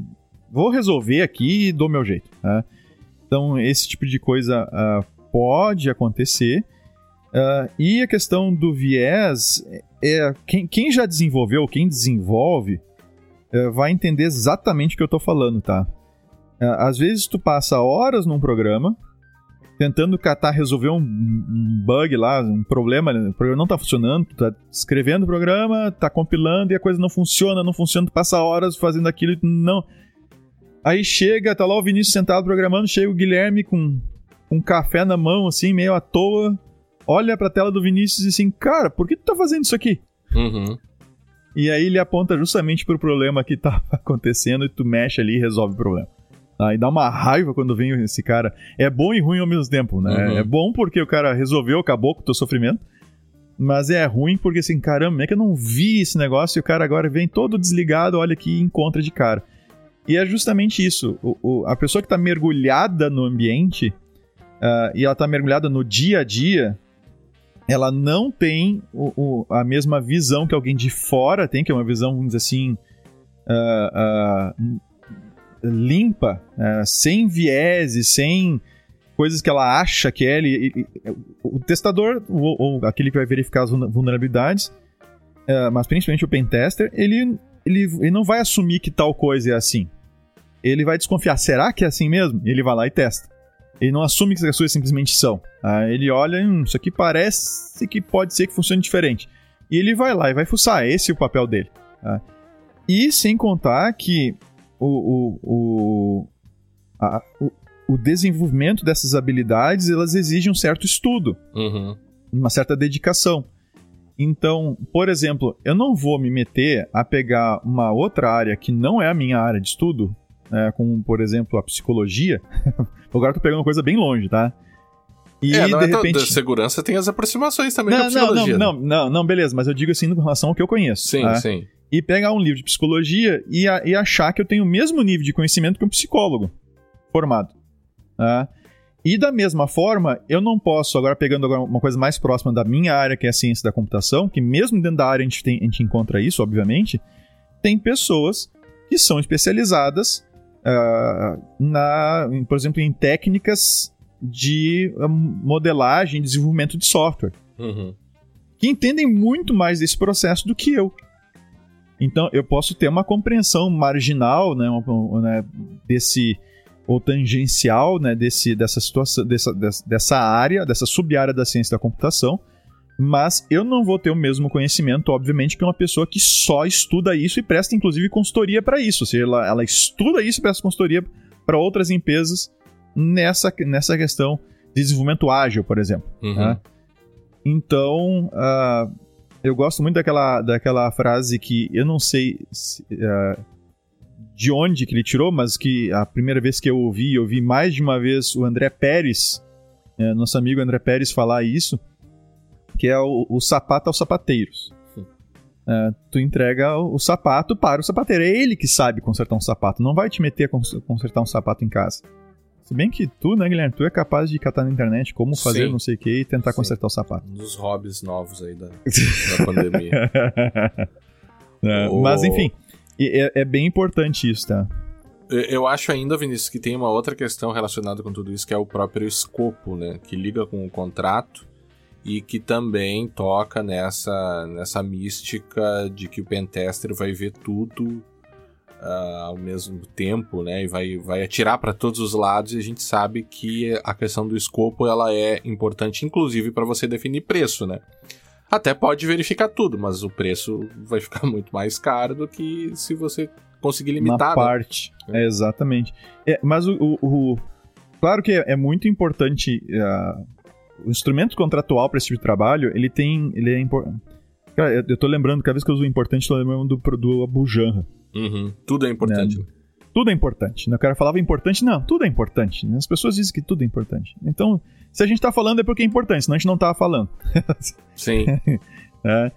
vou resolver aqui e dou meu jeito. Né? Então esse tipo de coisa uh, pode acontecer Uh, e a questão do viés, é, quem, quem já desenvolveu, quem desenvolve, uh, vai entender exatamente o que eu estou falando, tá? Uh, às vezes tu passa horas num programa tentando catar, resolver um, um bug lá, um problema, o programa não está funcionando, tu tá escrevendo o programa, tá compilando e a coisa não funciona, não funciona, tu passa horas fazendo aquilo e não... Aí chega, tá lá o Vinícius sentado programando, chega o Guilherme com um café na mão, assim, meio à toa, olha pra tela do Vinícius e assim, cara, por que tu tá fazendo isso aqui? Uhum. E aí ele aponta justamente pro problema que tá acontecendo e tu mexe ali e resolve o problema. Aí dá uma raiva quando vem esse cara. É bom e ruim ao mesmo tempo, né? Uhum. É bom porque o cara resolveu, acabou com o teu sofrimento. Mas é ruim porque assim, caramba, como é que eu não vi esse negócio e o cara agora vem todo desligado, olha aqui e encontra de cara. E é justamente isso. O, o, a pessoa que está mergulhada no ambiente uh, e ela está mergulhada no dia a dia, ela não tem o, o, a mesma visão que alguém de fora tem, que é uma visão, vamos dizer assim, uh, uh, limpa, uh, sem vieses, sem coisas que ela acha que é. Ele, ele, o testador, ou, ou, aquele que vai verificar as vulnerabilidades, mas principalmente o pentester, ele, ele, ele não vai assumir que tal coisa é assim. Ele vai desconfiar, será que é assim mesmo? Ele vai lá e testa. Ele não assume que as coisas simplesmente são. Ah, ele olha, hum, isso aqui parece que pode ser que funcione diferente. E ele vai lá e vai fuçar. Esse é o papel dele. Ah. E sem contar que o, o, o, a, o, o, desenvolvimento dessas habilidades elas exigem um certo estudo, uhum. uma certa dedicação. Então, por exemplo, eu não vou me meter a pegar uma outra área que não é a minha área de estudo, é, como por exemplo a psicologia. Agora eu tô pegando coisa bem longe, tá? E é, de é repente. Da segurança tem as aproximações também não, da psicologia. Não, não, né? não, não, beleza, mas eu digo assim com relação ao que eu conheço. Sim, tá? sim. E pegar um livro de psicologia e, a, e achar que eu tenho o mesmo nível de conhecimento que um psicólogo formado. Tá? E da mesma forma, eu não posso, agora pegando agora uma coisa mais próxima da minha área, que é a ciência da computação, que mesmo dentro da área a gente, tem, a gente encontra isso, obviamente, tem pessoas que são especializadas uh, na, por exemplo, em técnicas de uh, modelagem, desenvolvimento de software, uhum. que entendem muito mais desse processo do que eu. Então, eu posso ter uma compreensão marginal, né, né desse ou tangencial, né, desse, dessa situação, dessa, dessa área, dessa sub-área da ciência da computação, mas eu não vou ter o mesmo conhecimento, obviamente, que uma pessoa que só estuda isso e presta, inclusive, consultoria para isso. Ou seja, ela, ela estuda isso e presta consultoria para outras empresas nessa, nessa questão de desenvolvimento ágil, por exemplo. Uhum. Né? Então, uh, eu gosto muito daquela, daquela frase que eu não sei se, uh, de onde que ele tirou, mas que a primeira vez que eu ouvi, eu ouvi mais de uma vez o André Pérez, uh, nosso amigo André Pérez, falar isso que é o, o sapato aos sapateiros. É, tu entrega o, o, sapato para o sapateiro. É ele que sabe consertar um sapato. Não vai te meter a consertar um sapato em casa. Se bem que tu, né, Guilherme, tu é capaz de catar na internet como fazer Sim. não sei o que e tentar Sim. consertar o sapato. Um dos hobbies novos aí da, da pandemia. É. Mas enfim, é, é, bem importante isso, tá? Eu acho ainda, Vinícius, que tem uma outra questão relacionada com tudo isso, que é o próprio escopo, né? Que liga com o contrato e que também toca nessa, nessa mística de que o pentester vai ver tudo uh, ao mesmo tempo, né? E vai, vai atirar para todos os lados e a gente sabe que a questão do escopo ela é importante, inclusive para você definir preço, né? Até pode verificar tudo, mas o preço vai ficar muito mais caro do que se você conseguir limitar. Uma né? parte, né? é, exatamente. É, mas o, o, o, Claro que é, é muito importante uh, o instrumento contratual para esse tipo de trabalho, ele tem. Ele é importante. Cara, eu tô lembrando, cada vez que eu uso importante, tô lembrando do, do Abu Janra. Uhum. Tudo é importante. Né? Tudo é importante. Né? O cara falava importante, não, tudo é importante. As pessoas dizem que tudo é importante. Então, se a gente tá falando é porque é importante, senão a gente não tava falando. Sim. é,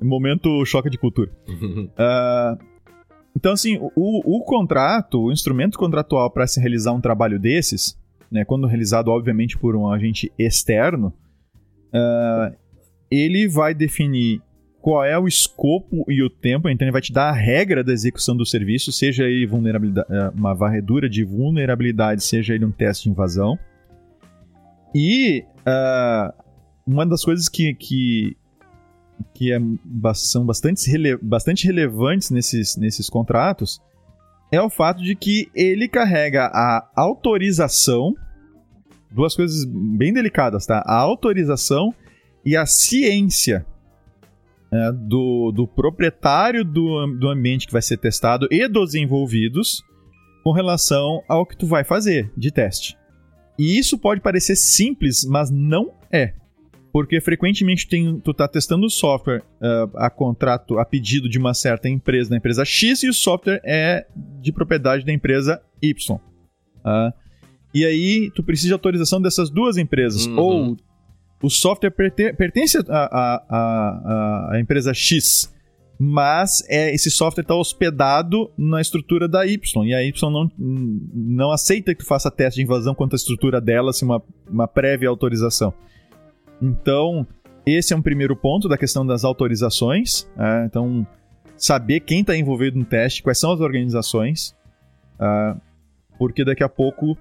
momento choque de cultura. Uhum. Uh, então, assim, o, o contrato, o instrumento contratual para se realizar um trabalho desses, né, quando realizado, obviamente, por um agente externo, uh, ele vai definir qual é o escopo e o tempo, então ele vai te dar a regra da execução do serviço, seja ele vulnerabilidade, ah, uma varredura de vulnerabilidade, seja ele um teste de invasão. E uh, uma das coisas que, que, que é, são bastante, rele, bastante relevantes nesses, nesses contratos é o fato de que ele carrega a autorização, duas coisas bem delicadas, tá? A autorização e a ciência é, do, do proprietário do, do ambiente que vai ser testado e dos envolvidos com relação ao que tu vai fazer de teste. E isso pode parecer simples, mas não é. Porque frequentemente tem, tu está testando o software uh, a contrato, a pedido de uma certa empresa, da empresa X, e o software é de propriedade da empresa Y. Uh, e aí tu precisa de autorização dessas duas empresas. Uhum. Ou o software pertence à empresa X, mas é, esse software está hospedado na estrutura da Y, e a Y não, não aceita que tu faça teste de invasão quanto à estrutura dela, assim, uma, uma prévia autorização. Então, esse é um primeiro ponto da questão das autorizações. É, então, saber quem está envolvido no teste, quais são as organizações, é, porque daqui a pouco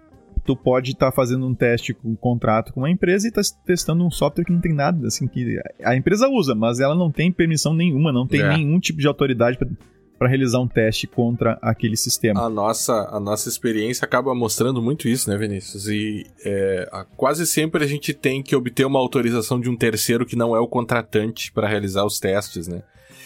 tu pode estar tá fazendo um teste com um contrato com uma empresa e tá testando um software que não tem nada, assim, que a empresa usa, mas ela não tem permissão nenhuma, não tem é. nenhum tipo de autoridade para realizar um teste contra aquele sistema. A nossa, a nossa experiência acaba mostrando muito isso, né, Vinícius? E é, quase sempre a gente tem que obter uma autorização de um terceiro que não é o contratante para realizar os testes, né?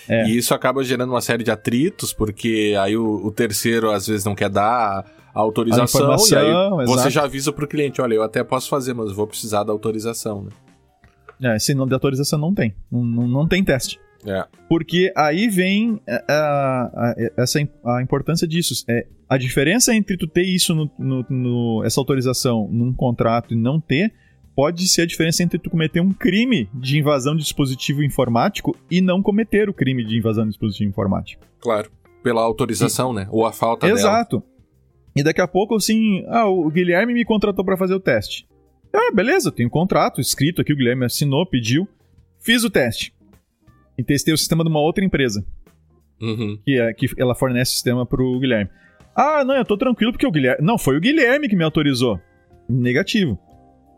É. E isso acaba gerando uma série de atritos, porque aí o, o terceiro às vezes não quer dar a autorização, a e aí você já avisa pro cliente, olha, eu até posso fazer, mas vou precisar da autorização, né? É, se não der autorização, não tem. Não, não, tem teste. É. Porque aí vem a, a, a, essa, a importância disso. É, a diferença entre tu ter isso no, no, no, essa autorização num contrato e não ter pode ser a diferença entre tu cometer um crime de invasão de dispositivo informático e não cometer o crime de invasão de dispositivo informático. Claro. Pela autorização, e... né? Ou a falta Exato. dela. Exato. E daqui a pouco, assim, ah, o Guilherme me contratou para fazer o teste. Ah, beleza, tenho um contrato escrito aqui, o Guilherme assinou, pediu. Fiz o teste. E testei o sistema de uma outra empresa. Uhum. Que, é, que ela fornece o sistema pro Guilherme. Ah, não, eu tô tranquilo porque o Guilherme. Não, foi o Guilherme que me autorizou. Negativo.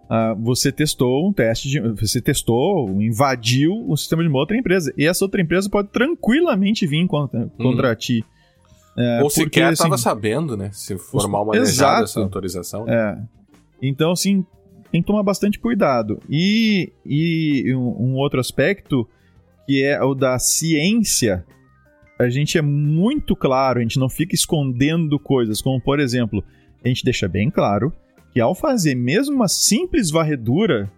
Ah, você testou um teste de. Você testou, invadiu o sistema de uma outra empresa. E essa outra empresa pode tranquilamente vir contra, contra uhum. ti é, Ou porque, sequer estava assim, sabendo, né? Se for mal manejada essa autorização. Né? É. Então, assim, tem que tomar bastante cuidado. E, e um, um outro aspecto, que é o da ciência, a gente é muito claro, a gente não fica escondendo coisas, como por exemplo, a gente deixa bem claro que ao fazer mesmo uma simples varredura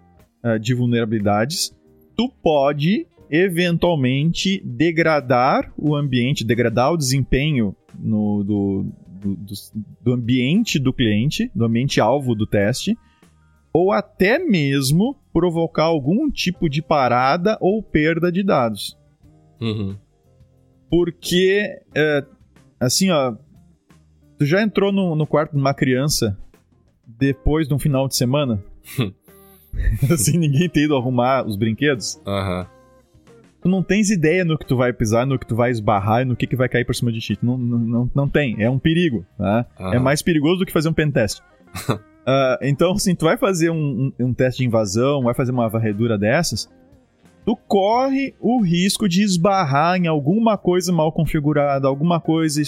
uh, de vulnerabilidades, tu pode eventualmente degradar o ambiente, degradar o desempenho no, do, do, do ambiente do cliente, do ambiente alvo do teste, ou até mesmo provocar algum tipo de parada ou perda de dados. Uhum. Porque, é, assim, ó, tu já entrou no, no quarto de uma criança depois de um final de semana? assim, ninguém tem ido arrumar os brinquedos? Aham. Uhum tu não tens ideia no que tu vai pisar, no que tu vai esbarrar e no que, que vai cair por cima de ti. Tu não, não, não, não tem. É um perigo. Tá? É mais perigoso do que fazer um pentest. uh, então, assim, tu vai fazer um, um, um, teste de invasão, vai fazer uma varredura dessas, tu corre o risco de esbarrar em alguma coisa mal configurada, alguma coisa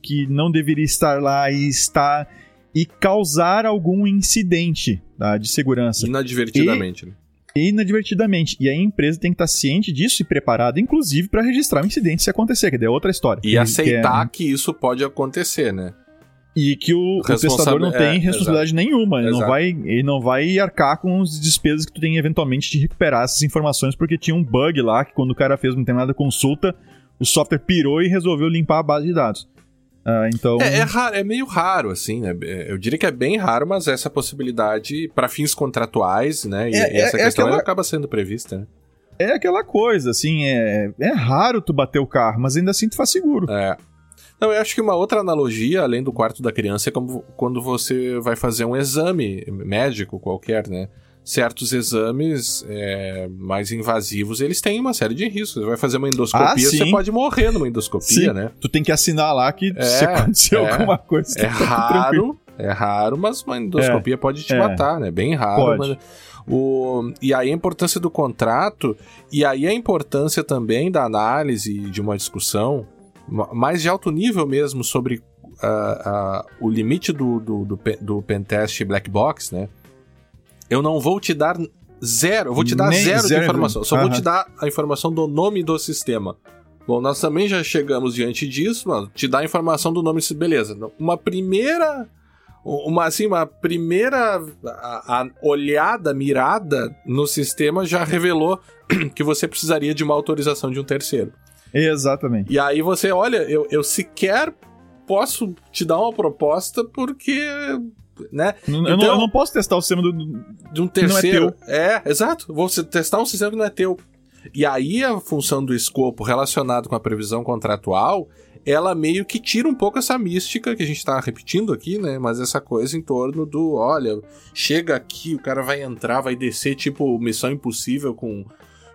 que não deveria estar lá e está e causar algum incidente tá, de segurança. Inadvertidamente, e, né? Inadvertidamente. E a empresa tem que estar ciente disso e preparada, inclusive, para registrar o um incidente se acontecer, que é outra história. E aceitar que, é... que, isso pode acontecer, né? E que o, o testador não tem é, responsabilidade exato. nenhuma. Ele não, vai, ele não vai arcar com as despesas que tu tem eventualmente de recuperar essas informações, porque tinha um bug lá que quando o cara fez uma determinada consulta, o software pirou e resolveu limpar a base de dados. Uh, então... É, é, raro, é meio raro, assim, né? É, eu diria que é bem raro, mas essa possibilidade, para fins contratuais, né? E, é, e essa é, é questão aquela... acaba sendo prevista, né? É aquela coisa, assim, é, é raro tu bater o carro, mas ainda assim tu faz seguro. É. Não, eu acho que uma outra analogia, além do quarto da criança, é como quando você vai fazer um exame médico qualquer, né? Certos exames é, mais invasivos, eles têm uma série de riscos. Você vai fazer uma endoscopia, ah, você pode morrer numa endoscopia, sim. né? Tu tem que assinar lá que é, se acontecer é, alguma coisa. É raro, É raro, mas uma endoscopia é, pode te é, matar, né? Bem raro. Mas... O, e aí a importância do contrato, e aí a importância também da análise, de uma discussão mais de alto nível mesmo sobre uh, uh, o limite do, do, do, do pentest black box, né? Eu não vou te dar zero, eu vou te dar zero, zero, de informação, só vou te dar a informação do nome do sistema. Bom, nós também já chegamos diante disso, mano. Te dá a informação do nome, beleza. Uma primeira uma assim uma primeira a, a olhada mirada no sistema já revelou que você precisaria de uma autorização de um terceiro exatamente e aí você olha eu, eu sequer posso te dar uma proposta porque né eu, então, não, eu não posso testar o sistema do, de um terceiro é, é exato vou testar um sistema que não é teu e aí a função do escopo relacionado com a previsão contratual ela meio que tira um pouco essa mística que a gente tá repetindo aqui, né? Mas essa coisa em torno do, olha, chega aqui, o cara vai entrar, vai descer, tipo, Missão Impossível com.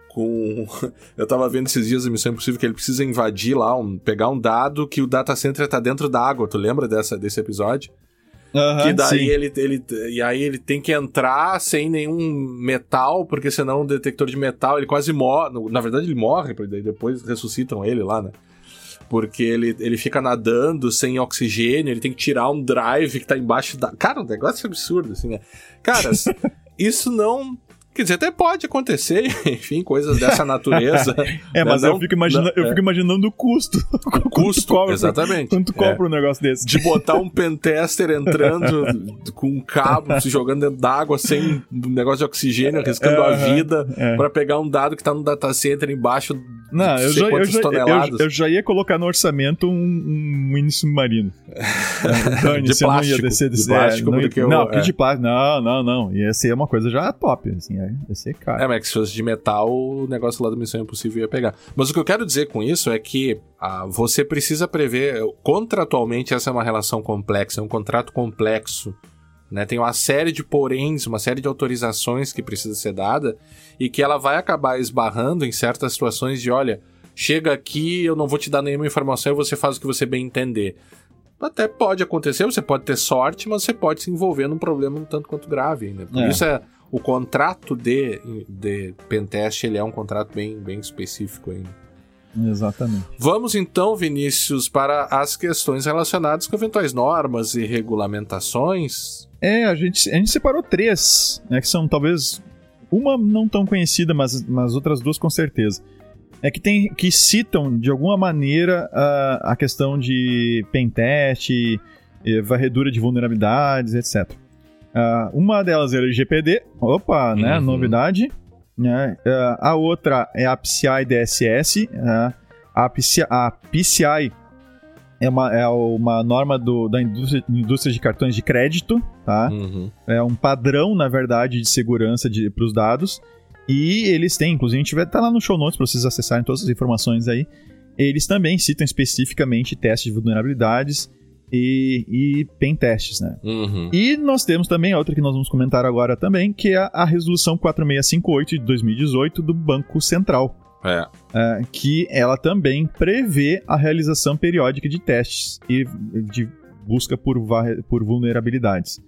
Com. Eu tava vendo esses dias a Missão Impossível que ele precisa invadir lá, um, pegar um dado que o data center tá dentro da água. Tu lembra dessa, desse episódio? Uhum, que daí ele, ele, e aí ele tem que entrar sem nenhum metal, porque senão o detector de metal ele quase morre. Na verdade, ele morre, daí depois ressuscitam ele lá, né? porque ele, ele fica nadando sem oxigênio, ele tem que tirar um drive que tá embaixo da. Cara, um negócio absurdo, assim, né? Caras, isso não Quer dizer, até pode acontecer, enfim, coisas dessa natureza. é, mas né? eu, fico imaginando, não, eu é. fico imaginando o custo. O custo, cobra, exatamente. Quanto cobra é. um negócio desse? De botar um pentester entrando com um cabo, se jogando dentro d'água sem um negócio de oxigênio, arriscando é, a vida é. para pegar um dado que tá no data center embaixo não, eu já, eu, já, eu, eu já, ia colocar no orçamento um, um mini submarino. de plástico. Não ia descer, descer, de plástico, não, não, eu, é. de plástico. Não, não, não. Ia ser uma coisa já top, assim, ia ser caro. É, mas se fosse de metal, o negócio lá do Missão Impossível ia pegar. Mas o que eu quero dizer com isso é que ah, você precisa prever, contratualmente essa é uma relação complexa, é um contrato complexo né? Tem uma série de poréns, uma série de autorizações que precisa ser dada e que ela vai acabar esbarrando em certas situações de, olha, chega aqui, eu não vou te dar nenhuma informação e você faz o que você bem entender. Até pode acontecer, você pode ter sorte, mas você pode se envolver num problema um tanto quanto grave ainda. Por é. isso é o contrato de, de pentest, ele é um contrato bem, bem específico ainda. Exatamente. Vamos então, Vinícius, para as questões relacionadas com eventuais normas e regulamentações. É, a gente, a gente separou três, né, que são talvez uma não tão conhecida, mas, mas outras duas com certeza. É que tem que citam de alguma maneira a, a questão de pentest, varredura de vulnerabilidades, etc. Uh, ah, uma delas é o LGPD, opa, né, uhum. novidade. Né? Uh, a outra é a PCI DSS. Uh, né? a, PCI, a PCI é uma, é uma norma do, da indústria, indústria de cartões de crédito, tá? Uhum. É um padrão, na verdade, de segurança para os dados. E eles têm, inclusive, a gente vai estar tá lá no show notes para vocês acessarem todas as informações aí. Eles também citam especificamente testes de vulnerabilidades e, e pen testes, né? Uhum. E nós temos também outra que nós vamos comentar agora também, que é a resolução 4658 de 2018 do Banco Central. É. é. que ela também prevê a realização periódica de testes e de busca por, por vulnerabilidades.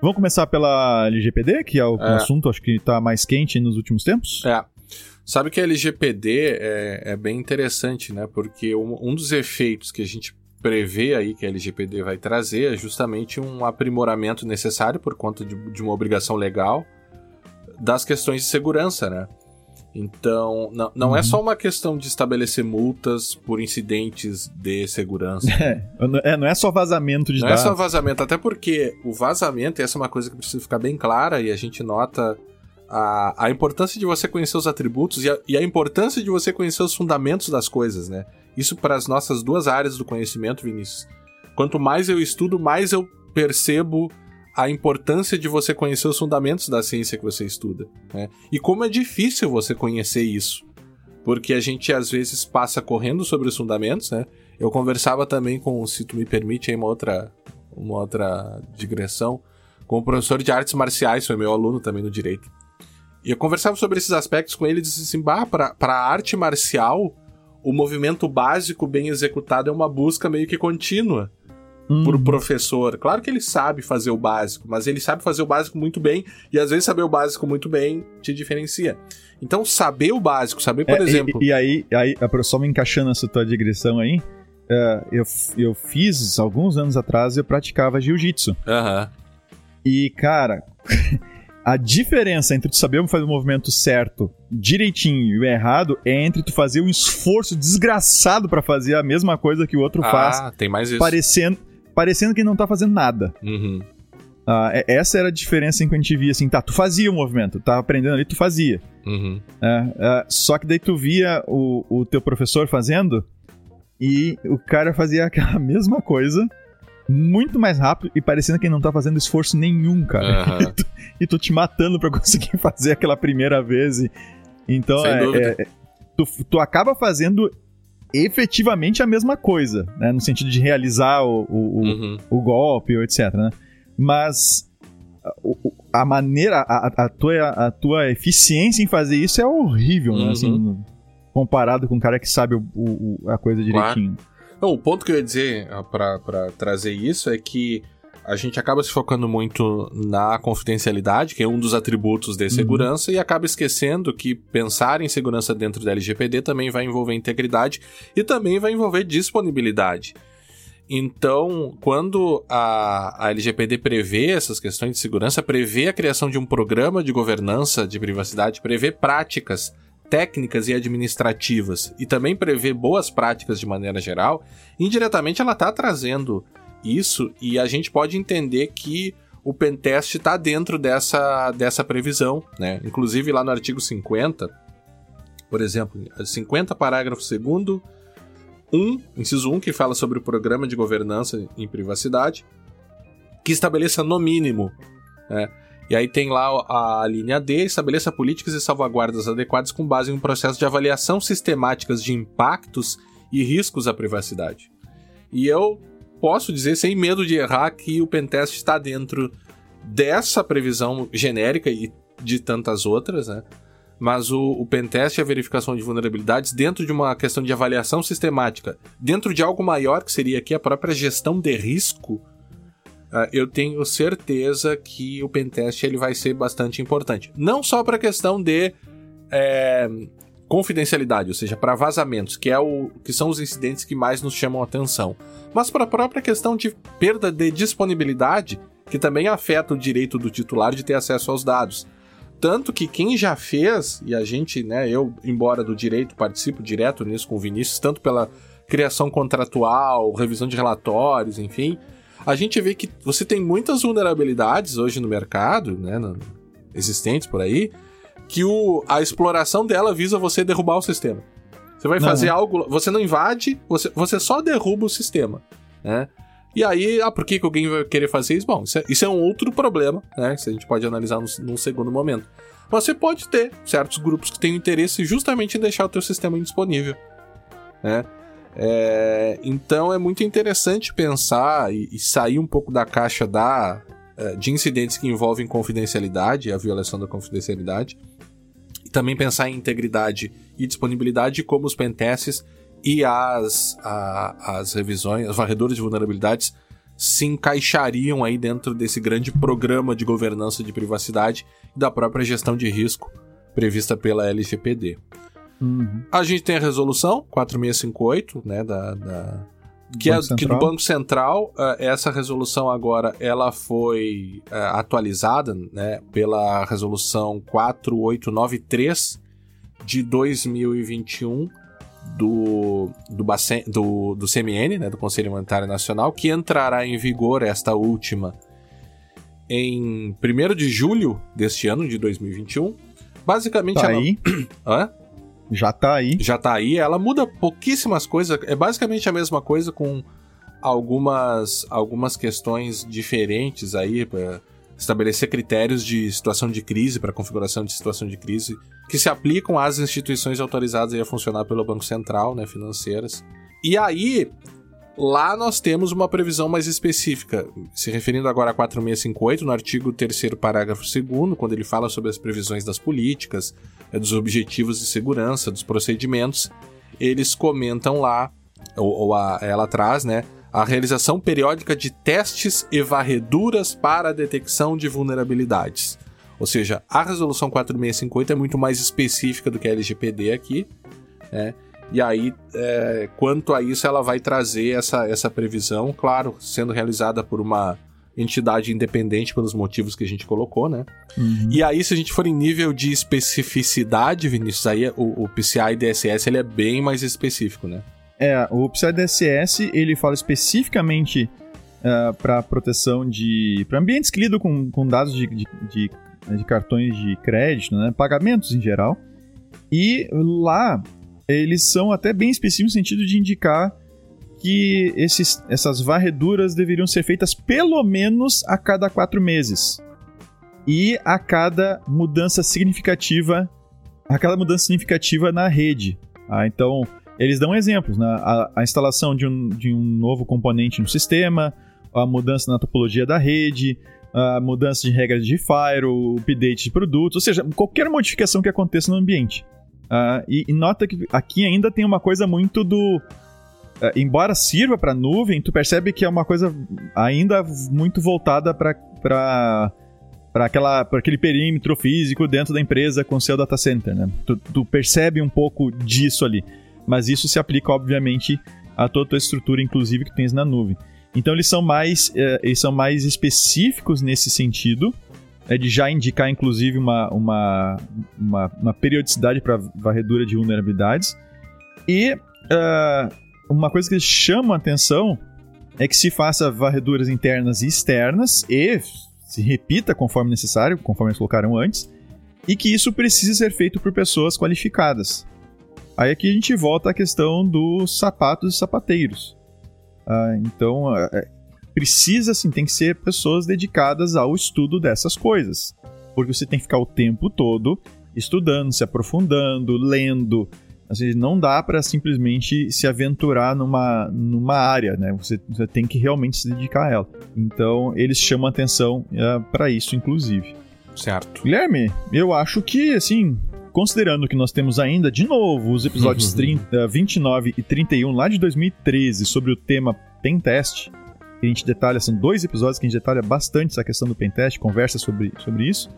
Vamos começar pela LGPD, que é o é. assunto acho que está mais quente nos últimos tempos? É. Sabe que a LGPD é, é bem interessante, né? Porque um, um dos efeitos que a gente prevê aí que a LGPD vai trazer é justamente um aprimoramento necessário por conta de, de uma obrigação legal das questões de segurança, né? Então, não, não é uhum. é só uma questão de estabelecer multas por incidentes de segurança. É, não é só vazamento de não dados. Não é só vazamento, até porque o vazamento, e essa é uma coisa que precisa ficar bem clara, e a gente nota a, a importância de você conhecer os atributos e a, e a importância de você conhecer os fundamentos das coisas, né? Isso para as nossas duas áreas do conhecimento, Vinícius. Quanto mais eu estudo, mais eu percebo a importância de você conhecer os fundamentos da ciência que você estuda. Né? E como é difícil você conhecer isso. Porque a gente às vezes passa correndo sobre os fundamentos, né? Eu conversava também com, se tu me permite, aí uma outra, uma outra digressão, com o professor de artes marciais, foi meu aluno também no direito. E eu conversava sobre esses aspectos com ele e disse assim: pra, pra arte marcial, o movimento básico bem executado é uma busca meio que contínua. Uhum. por professor. Claro que ele sabe fazer o básico, mas ele sabe fazer o básico muito bem, e às vezes saber o básico muito bem te diferencia. Então, saber o básico, saber, por é, exemplo. E, e, aí, aí, só me encaixando essa tua digressão aí, uh, eu, eu fiz, alguns anos atrás, eu praticava jiu-jitsu. Uhum. E, cara, a diferença entre tu saber fazer o movimento certo, direitinho, e o errado é entre tu fazer um esforço desgraçado para fazer a mesma coisa que o outro ah, faz. tem mais isso. Parecendo, parecendo que não tá fazendo nada. Uhum. Uh, essa era a diferença em que a gente via assim, tá, tu fazia o movimento, tava aprendendo ali, tu fazia. Uhum. Uh, uh, só que daí tu via o, o teu professor fazendo e o cara fazia aquela mesma coisa, muito mais rápido e parecendo que ele não tá fazendo esforço nenhum, cara. Uhum. e, tu, e tu te matando pra conseguir fazer aquela primeira vez. E, então, é, é, tu, tu acaba fazendo efetivamente a mesma coisa, né? No sentido de realizar o, o, Uhum. o, golpe, etc, né? Mas o- a maneira, a, a, tua, a tua eficiência em fazer isso é horrível, né? Uhum. Assim, comparado com um cara que sabe o, o- a coisa direitinho. Não, o ponto que eu ia dizer ah, pra trazer isso é que a gente acaba se focando muito na confidencialidade, que é um dos atributos de segurança, e acaba esquecendo que pensar em segurança dentro da LGPD também vai envolver integridade e também vai envolver disponibilidade. Então, quando a, a LGPD prevê essas questões de segurança, prevê a criação de um programa de governança de privacidade, prevê práticas técnicas e administrativas e também prevê boas práticas de maneira geral, indiretamente ela está trazendo isso e a gente pode entender que o pentest está dentro dessa, dessa previsão, né? Inclusive lá no artigo 50, por exemplo, 50 parágrafo 2 1, inciso 1, que fala sobre o programa de governança em privacidade, que estabeleça no mínimo, né? E aí tem lá a linha D, estabeleça políticas e salvaguardas adequadas com base em um processo de avaliação sistemáticas de impactos e riscos à privacidade. E eu posso dizer sem medo de errar que o pentest está dentro dessa previsão genérica e de tantas outras, né? Mas o, o pentest e a verificação de vulnerabilidades dentro de uma questão de avaliação sistemática, dentro de algo maior que seria aqui a própria gestão de risco, Uh, eu tenho certeza que o pentest ele vai ser bastante importante. Não só para a questão de é, confidencialidade, ou seja, para vazamentos, que, é o, que são os incidentes que mais nos chamam a atenção, mas para a própria questão de perda de disponibilidade, que também afeta o direito do titular de ter acesso aos dados. Tanto que quem já fez, e a gente, né, eu, embora do direito, participo direto nisso com o Vinícius, tanto pela criação contratual, revisão de relatórios, enfim, a gente vê que você tem muitas vulnerabilidades hoje no mercado, né, no, existentes por aí, que o, a exploração dela visa você derrubar o sistema. Você vai fazer Uhum. algo, você não invade, você, você só derruba o sistema, né? E aí, ah, por que, que alguém vai querer fazer isso? Bom, isso é, isso é um outro problema, né? Que a gente pode analisar num, num segundo momento. Mas você pode ter certos grupos que têm interesse justamente em deixar o teu sistema indisponível, né? É, então é muito interessante pensar e, e sair um pouco da caixa da, eh, de incidentes que envolvem confidencialidade, a violação da confidencialidade, e também pensar em integridade e disponibilidade, como os pentests e as, a- as revisões, os varredores de vulnerabilidades se encaixariam aí dentro desse grande programa de governança de privacidade e da própria gestão de risco prevista pela LGPD. Uhum. A gente tem a resolução 4658, né, da, da- que é Banco que do. Banco Central. eh, essa resolução agora ela foi eh, atualizada, né, pela resolução 4893 de 2021 do do, Bacen- do, do CMN, né, do Conselho Monetário Nacional, que entrará em vigor esta última em 1 de julho deste ano de 2021. Basicamente Tá ela aí, Hã? Já tá aí. já tá aí. Ela muda pouquíssimas coisas. É basicamente a mesma coisa com algumas, algumas questões diferentes aí para estabelecer critérios de situação de crise para configuração de situação de crise que se aplicam às instituições autorizadas a funcionar pelo Banco Central, né, financeiras. E aí lá nós temos uma previsão mais específica, se referindo agora a 4658, no artigo 3º, parágrafo 2 quando ele fala sobre as previsões das políticas, dos objetivos de segurança, dos procedimentos, eles comentam lá, ou, ou a- ela traz, né, a realização periódica de testes e varreduras para a detecção de vulnerabilidades. Ou seja, a resolução 4658 é muito mais específica do que a LGPD aqui, né? E aí, é, quanto a isso, ela vai trazer essa, essa previsão, claro, sendo realizada por uma entidade independente pelos motivos que a gente colocou, né? Uhum. E aí, se a gente for em nível de especificidade, Vinícius, aí o, o PCI DSS ele é bem mais específico, né? É, o PCI DSS ele fala especificamente uh, é, para proteção de. para ambientes que lidam com, com dados de, de, de, de cartões de crédito, né? Pagamentos em geral. E lá eles são até bem específicos no sentido de indicar que esses, essas varreduras deveriam ser feitas pelo menos a cada quatro meses. E a cada mudança significativa, a cada mudança significativa na rede. Ah, então, eles dão exemplos, né? a, a instalação de um, de um novo componente no sistema, a mudança na topologia da rede, a mudança de regras de Fire, o update de produtos, ou seja, qualquer modificação que aconteça no ambiente. Uh, e, e, nota que aqui ainda tem uma coisa muito do. Uh, embora sirva para nuvem, tu percebe que é uma coisa ainda muito voltada para para aquela para aquele perímetro físico dentro da empresa com seu data center, né? Tu, tu, percebe um pouco disso ali, mas isso se aplica obviamente a toda a tua estrutura, inclusive que tens na nuvem. Então eles são mais uh, eles são mais específicos nesse sentido é de já indicar, inclusive, uma, uma, uma, uma periodicidade para varredura de vulnerabilidades. E uh, uma coisa que chama a atenção é que se faça varreduras internas e externas e se repita conforme necessário, conforme eles colocaram antes, e que isso precisa ser feito por pessoas qualificadas. Aí aqui a gente volta à questão dos sapatos e sapateiros. Uh, então, uh, precisa, assim, tem que ser pessoas dedicadas ao estudo dessas coisas. Porque você tem que ficar o tempo todo estudando, se aprofundando, lendo. Assim, não dá para simplesmente se aventurar numa, numa área, né? Você, você, tem que realmente se dedicar a ela. Então, eles chamam atenção uh, é, para isso, inclusive. Certo. Guilherme, eu acho que, assim, considerando que nós temos ainda, de novo, os episódios 30, 29 e 31 lá de 2013 sobre o tema Pentest, que a gente detalha, são dois episódios que a gente detalha bastante essa questão do pentest, conversa sobre, sobre isso.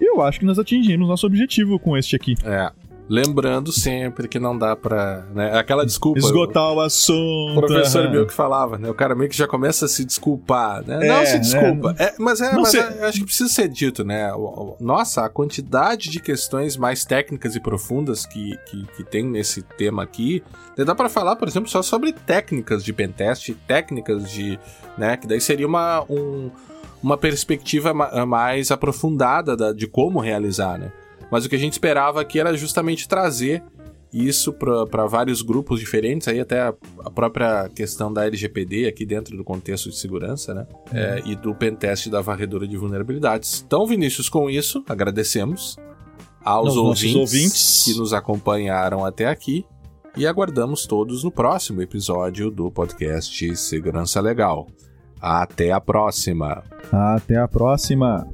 E eu acho que nós atingimos nosso objetivo com este aqui. É. Lembrando sempre que não dá pra. Né, aquela desculpa. Esgotar o assunto. O professor meu que falava, né? O cara meio que já começa a se desculpar, né? É, não se desculpa. Né? É, mas é, mas é, acho que precisa ser dito, né? Nossa, a quantidade de questões mais técnicas e profundas que, que, que tem nesse tema aqui. Né, dá para falar, por exemplo, só sobre técnicas de pentest, técnicas de. né? Que daí seria uma, um, uma perspectiva mais aprofundada de como realizar, né? Mas o que a gente esperava aqui era justamente trazer isso para vários grupos diferentes, aí até a, a, própria questão da LGPD aqui dentro do contexto de segurança, né? Uhum. É, e do pentest da varredura de vulnerabilidades. Então, Vinícius, com isso, agradecemos aos ouvintes, ouvintes que nos acompanharam até aqui e aguardamos todos no próximo episódio do podcast Segurança Legal. Até a próxima! Até a próxima!